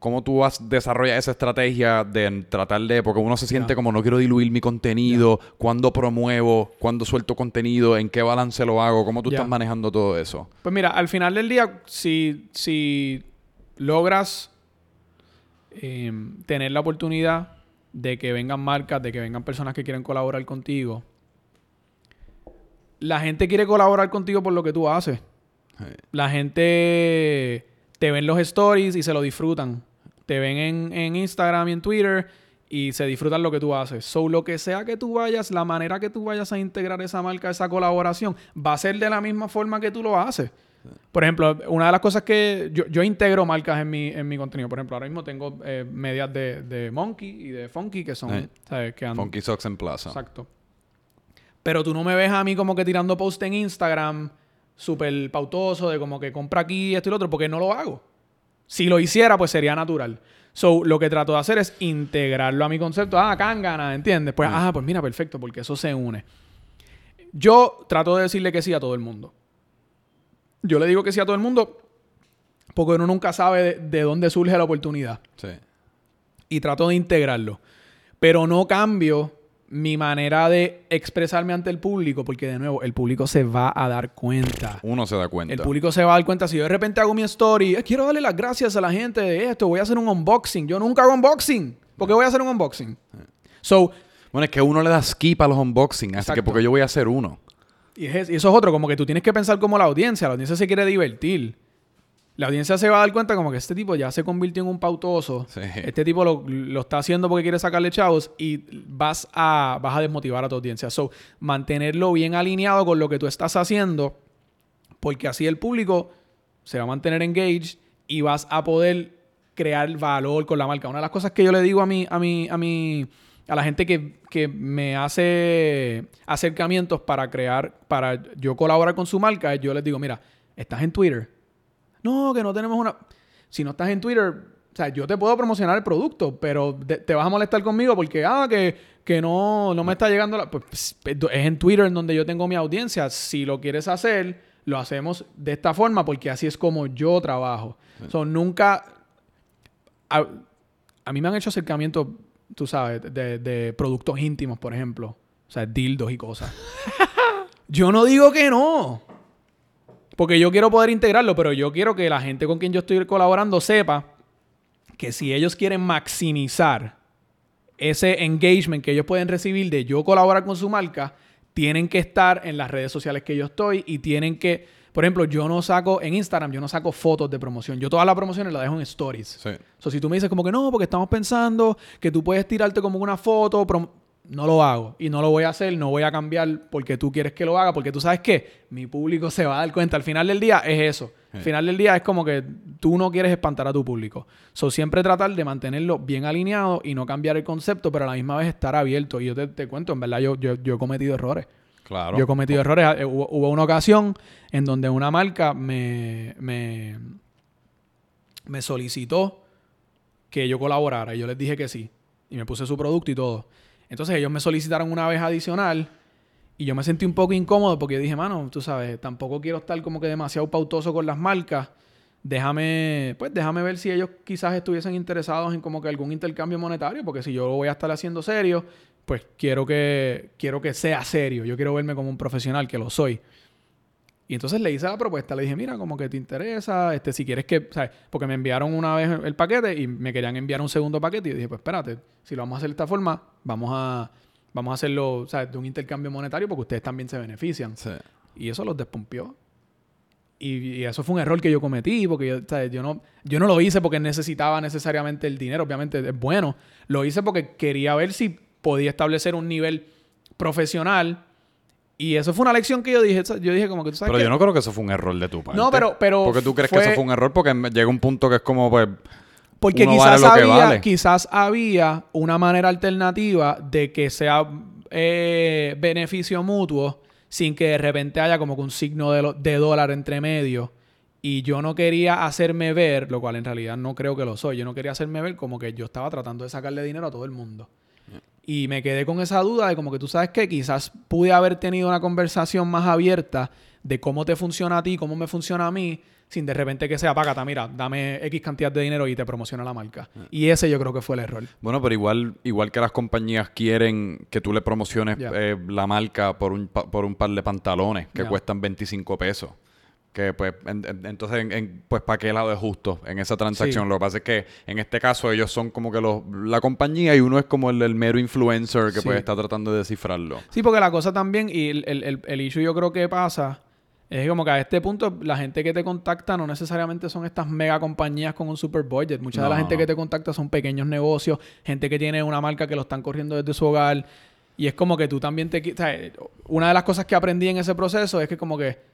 ¿Cómo tú vas desarrollar esa estrategia de tratar de, porque uno se siente como no quiero diluir mi contenido, cuándo promuevo, cuándo suelto contenido, en qué balance lo hago, cómo tú estás manejando todo eso? Pues mira, al final del día, si, si logras em, tener la oportunidad de que vengan marcas, de que vengan personas que quieren colaborar contigo, la gente quiere colaborar contigo por lo que tú haces. La gente te ven los stories y se lo disfrutan te ven en, Instagram y en Twitter y se disfrutan lo que tú haces. So, lo que sea que tú vayas, la manera que tú vayas a integrar esa marca, esa colaboración, va a ser de la misma forma que tú lo haces. Por ejemplo, una de las cosas que yo, integro marcas en mi, en mi contenido. Por ejemplo, ahora mismo tengo eh, medias de, Monkey y de Funky que son... ¿sabes? Que Funky Socks en Plaza. Exacto. Pero tú no me ves a mí como que tirando post en Instagram súper pautoso de como que compra aquí esto y lo otro, porque no lo hago. Si lo hiciera, pues sería natural. So, lo que trato de hacer es integrarlo a mi concepto. Ah, gana, ¿entiendes? Pues, ah, pues mira, perfecto, porque eso se une. Yo trato de decirle que sí a todo el mundo. Yo le digo que sí a todo el mundo porque uno nunca sabe de, de dónde surge la oportunidad. Sí. Y trato de integrarlo. Pero no cambio mi manera de expresarme ante el público, porque de nuevo, el público se va a dar cuenta. Uno se da cuenta. El público se va a dar cuenta. Si yo de repente hago mi story, eh, quiero darle las gracias a la gente de esto, voy a hacer un unboxing. Yo nunca hago unboxing. ¿Por qué voy a hacer un unboxing? So, bueno, es que uno le da skip a los unboxing, así que porque yo voy a hacer uno. Y, y eso es otro, como que tú tienes que pensar como la audiencia. La audiencia se quiere divertir la audiencia se va a dar cuenta como que este tipo ya se convirtió en un pautoso. Este tipo lo, está haciendo porque quiere sacarle chavos y vas a, vas a desmotivar a tu audiencia. So, mantenerlo bien alineado con lo que tú estás haciendo porque así el público se va a mantener engaged y vas a poder crear valor con la marca. Una de las cosas que yo le digo a mí, a mí, a mí, a la gente que, que me hace acercamientos para crear, para yo colaborar con su marca, yo les digo, mira, estás en Twitter no, que no tenemos una... Si no estás en Twitter, o sea, yo te puedo promocionar el producto, pero te vas a molestar conmigo porque, ah, que, que no, no me está llegando la... Pues, es en Twitter en donde yo tengo mi audiencia. Si lo quieres hacer, lo hacemos de esta forma porque así es como yo trabajo. Son nunca... A, a, mí me han hecho acercamientos, tú sabes, de, de productos íntimos, por ejemplo. O sea, dildos y cosas. yo no digo que no. Porque yo quiero poder integrarlo, pero yo quiero que la gente con quien yo estoy colaborando sepa que si ellos quieren maximizar ese engagement que ellos pueden recibir de yo colaborar con su marca, tienen que estar en las redes sociales que yo estoy y tienen que, por ejemplo, yo no saco en Instagram, yo no saco fotos de promoción. Yo todas las promociones las dejo en stories. Sí. O si tú me dices como que no, porque estamos pensando que tú puedes tirarte como una foto, no lo hago y no lo voy a hacer, no voy a cambiar porque tú quieres que lo haga, porque tú sabes que mi público se va a dar cuenta. Al final del día es eso. Al final del día es como que tú no quieres espantar a tu público. So, siempre tratar de mantenerlo bien alineado y no cambiar el concepto, pero a la misma vez estar abierto. Y yo te, cuento, en verdad, yo, yo, he cometido errores. Claro. Yo he cometido errores. Eh, Hubo, hubo una ocasión en donde una marca me, me, me solicitó que yo colaborara y yo les dije que sí. Y me puse su producto y todo. Entonces ellos me solicitaron una vez adicional y yo me sentí un poco incómodo porque dije, mano, tú sabes, tampoco quiero estar como que demasiado pautoso con las marcas. Déjame, pues déjame ver si ellos quizás estuviesen interesados en como que algún intercambio monetario, porque si yo lo voy a estar haciendo serio, pues quiero que, quiero que sea serio. Yo quiero verme como un profesional, que lo soy. Y entonces le hice la propuesta, le dije, mira, como que te interesa, este, si quieres que, ¿sabes? Porque me enviaron una vez el paquete y me querían enviar un segundo paquete y yo dije, pues espérate, si lo vamos a hacer de esta forma, vamos a, vamos a hacerlo, ¿sabes? De un intercambio monetario porque ustedes también se benefician. Sí. Y eso los despompió. Y, y eso fue un error que yo cometí, porque yo, ¿sabes? yo, no, yo no lo hice porque necesitaba necesariamente el dinero, obviamente es bueno. Lo hice porque quería ver si podía establecer un nivel profesional. Y eso fue una lección que yo dije, yo dije como que tú sabes Pero qué? yo no creo que eso fue un error de tu parte. No, pero- pero Porque tú crees fue- que eso fue un error porque llega un punto que es como, pues... Porque quizás, vale había, vale. quizás había una manera alternativa de que sea eh, beneficio mutuo sin que de repente haya como que un signo de, lo- de dólar entre medio. Y yo no quería hacerme ver, lo cual en realidad no creo que lo soy, yo no quería hacerme ver como que yo estaba tratando de sacarle dinero a todo el mundo. Y me quedé con esa duda de como que tú sabes que quizás pude haber tenido una conversación más abierta de cómo te funciona a ti, cómo me funciona a mí, sin de repente que sea, págata, mira, dame X cantidad de dinero y te promociona la marca. Y ese yo creo que fue el error. Bueno, pero igual, igual que las compañías quieren que tú le promociones eh, la marca por un, pa- por un par de pantalones que cuestan 25 pesos. Que pues, en- en- entonces, en- pues, ¿para qué lado es justo en esa transacción? Sí. Lo que pasa es que en este caso ellos son como que los, la compañía y uno es como el, el mero influencer que Sí. pues está tratando de descifrarlo. Sí, porque la cosa también, y el, el, el, issue yo creo que pasa, es como que a este punto la gente que te contacta no necesariamente son estas mega compañías con un super budget. Mucha de la gente que te contacta son pequeños negocios, gente que tiene una marca que lo están corriendo desde su hogar. Y es como que tú también te... o sea, una de las cosas que aprendí en ese proceso es que como que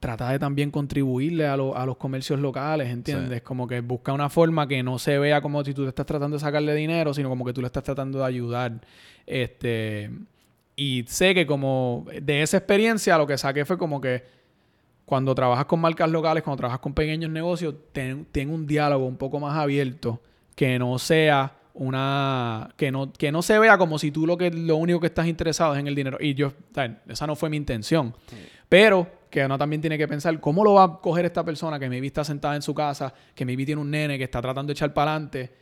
trata de también contribuirle a, lo- a los comercios locales, ¿entiendes? Como que busca una forma que no se vea como si tú te estás tratando de sacarle dinero, sino como que tú le estás tratando de ayudar. Este, y sé que como de esa experiencia lo que saqué fue como que cuando trabajas con marcas locales, cuando trabajas con pequeños negocios, ten, ten un diálogo un poco más abierto, que no sea una que no que no se vea como si tú lo que lo único que estás interesado es en el dinero y yo esa no fue mi intención pero que uno también tiene que pensar cómo lo va a coger esta persona que maybe está sentada en su casa que maybe tiene un nene que está tratando de echar para adelante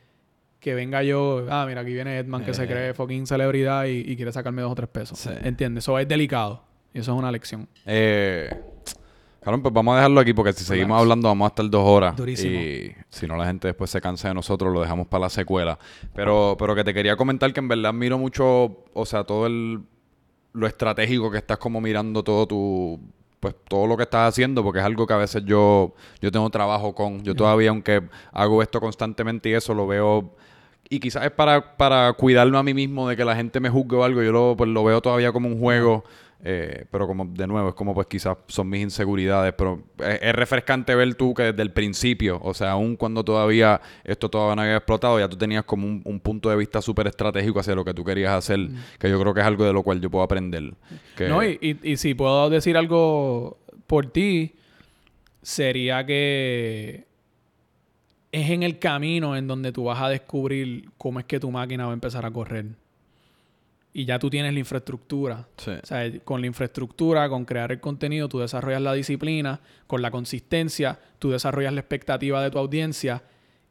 que venga yo ah mira aquí viene Edman que se Eh. cree fucking celebridad y, y quiere sacarme dos o tres pesos Sí. ¿entiendes? eso es delicado y eso es una lección Eh, Carlos, pues vamos a dejarlo aquí porque si seguimos hablando vamos a estar dos horas. Durísimo. Y si no, la gente después se cansa de nosotros, lo dejamos para la secuela. Pero, pero que te quería comentar que en verdad miro mucho, o sea, todo el lo estratégico que estás como mirando todo tu pues todo lo que estás haciendo porque es algo que a veces yo yo tengo trabajo con. Yo todavía aunque hago esto constantemente y eso lo veo y quizás es para, para cuidarme a mí mismo de que la gente me juzgue o algo yo lo, pues, lo veo todavía como un juego eh, pero como de nuevo es como pues quizás son mis inseguridades pero es, es refrescante ver tú que desde el principio o sea aún cuando todavía esto todavía no había explotado ya tú tenías como un, un punto de vista súper estratégico hacia lo que tú querías hacer que yo creo que es algo de lo cual yo puedo aprender que, No, y, y- y si puedo decir algo por ti, sería que es en el camino en donde tú vas a descubrir cómo es que tu máquina va a empezar a correr. Y ya tú tienes la infraestructura. sí. O sea, con la infraestructura, con crear el contenido, tú desarrollas la disciplina, con la consistencia, tú desarrollas la expectativa de tu audiencia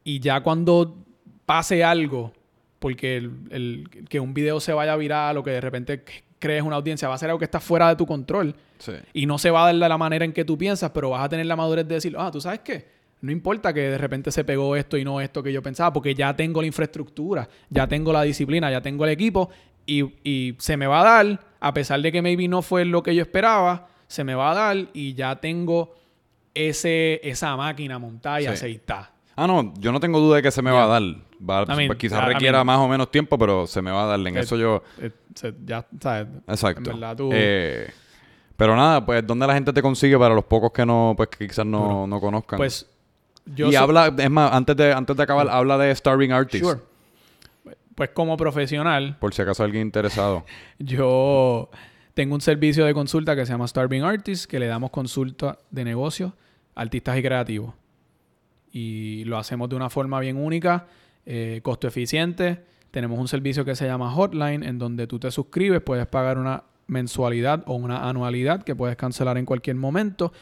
y ya cuando pase algo, porque el, el- que un video se vaya viral o que de repente crees una audiencia, va a ser algo que está fuera de tu control sí. y no se va a dar de la manera en que tú piensas, pero vas a tener la madurez de decir, ah, tú sabes qué, no importa que de repente se pegó esto y no esto que yo pensaba, porque ya tengo la infraestructura, ya tengo la disciplina, ya tengo el equipo y, y se me va a dar, a pesar de que maybe no fue lo que yo esperaba, se me va a dar y ya tengo ese, esa máquina montada y Sí. aceitada. Ah, no, yo no tengo duda de que se me va a dar. Va, I mean, pues, quizás I- requiera mean- más o menos tiempo, pero se me va a dar. En eso yo... Ya, ¿sabes? Exacto. En verdad tú... Eh, pero nada, pues, ¿dónde la gente te consigue para los pocos que no, pues, que quizás no, no conozcan? pues yo y so- habla, es más, antes de, antes de acabar, habla de Starving Artist. Sure. Pues como profesional, Por si acaso alguien interesado. yo Tengo un servicio de consulta que se llama Starving Artist, que le damos consulta de negocios artistas y creativos. Y lo hacemos de una forma bien única, eh, costo eficiente. Tenemos un servicio que se llama Hotline, en donde tú te suscribes, puedes pagar una mensualidad o una anualidad que puedes cancelar en cualquier momento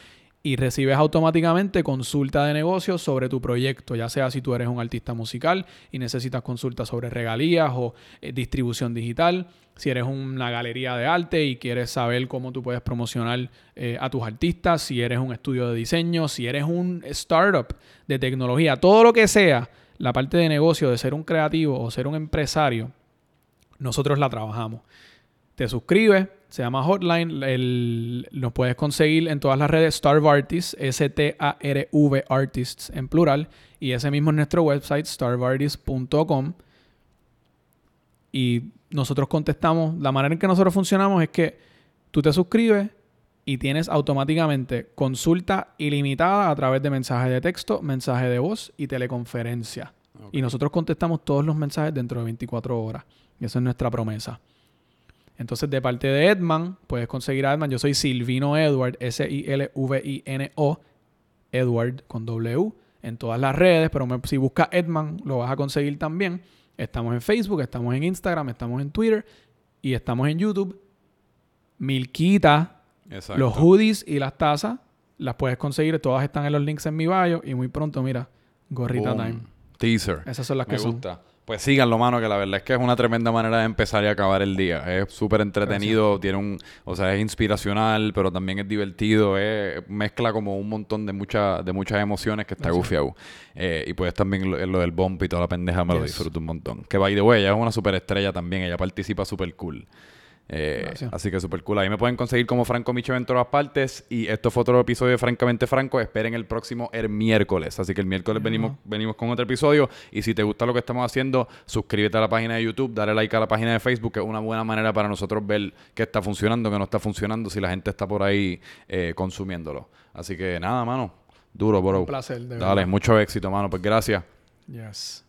y recibes automáticamente consulta de negocios sobre tu proyecto, ya sea si tú eres un artista musical y necesitas consulta sobre regalías o eh, distribución digital, si eres una galería de arte y quieres saber cómo tú puedes promocionar eh, a tus artistas, si eres un estudio de diseño, si eres un startup de tecnología, todo lo que sea, la parte de negocio, de ser un creativo o ser un empresario, nosotros la trabajamos. Te suscribes, se llama Hotline. El, nos puedes conseguir en todas las redes Starv Artists, S-T-A-R-V Artists en plural. Y ese mismo es nuestro website, starvartists.com. Y nosotros contestamos, la manera en que nosotros funcionamos es que tú te suscribes y tienes automáticamente consulta ilimitada a través de mensaje de texto, mensaje de voz y teleconferencia. Y nosotros contestamos todos los mensajes dentro de 24 horas. Y esa es nuestra promesa. Entonces, de parte de Edman, puedes conseguir a Edman. Yo soy Silvino Edward, S-I-L-V-I-N-O, Edward con W, en todas las redes, pero si buscas Edman, lo vas a conseguir también. Estamos en Facebook, estamos en Instagram, estamos en Twitter y estamos en YouTube. Milquita, los hoodies y las tazas, las puedes conseguir. Todas están en los links en mi bio y muy pronto, mira, gorrita time. Teaser. Esas son las que gusta. Pues síganlo, mano, que la verdad es que es una tremenda manera de empezar y acabar el día. Es súper entretenido, tiene un, o sea, es inspiracional, pero también es divertido, es, mezcla como un montón de, muchas de muchas emociones que está gufiado. Eh, y pues también lo, del bump y toda la pendeja me lo disfruto un montón. Que by the way, ella es una super estrella también, ella participa súper cool. Eh, así que súper cool. Ahí me pueden conseguir como Franco Micho en todas partes. Y esto fue otro episodio de Francamente Franco. Esperen el próximo el miércoles. Así que el miércoles venimos, venimos con otro episodio. Y si te gusta lo que estamos haciendo, suscríbete a la página de YouTube, dale like a la página de Facebook, que es una buena manera para nosotros ver qué está funcionando, qué no está funcionando, si la gente está por ahí eh, consumiéndolo. Así que nada, mano. Duro, bro. Un placer. Dale, mucho éxito, mano. Pues gracias. Yes.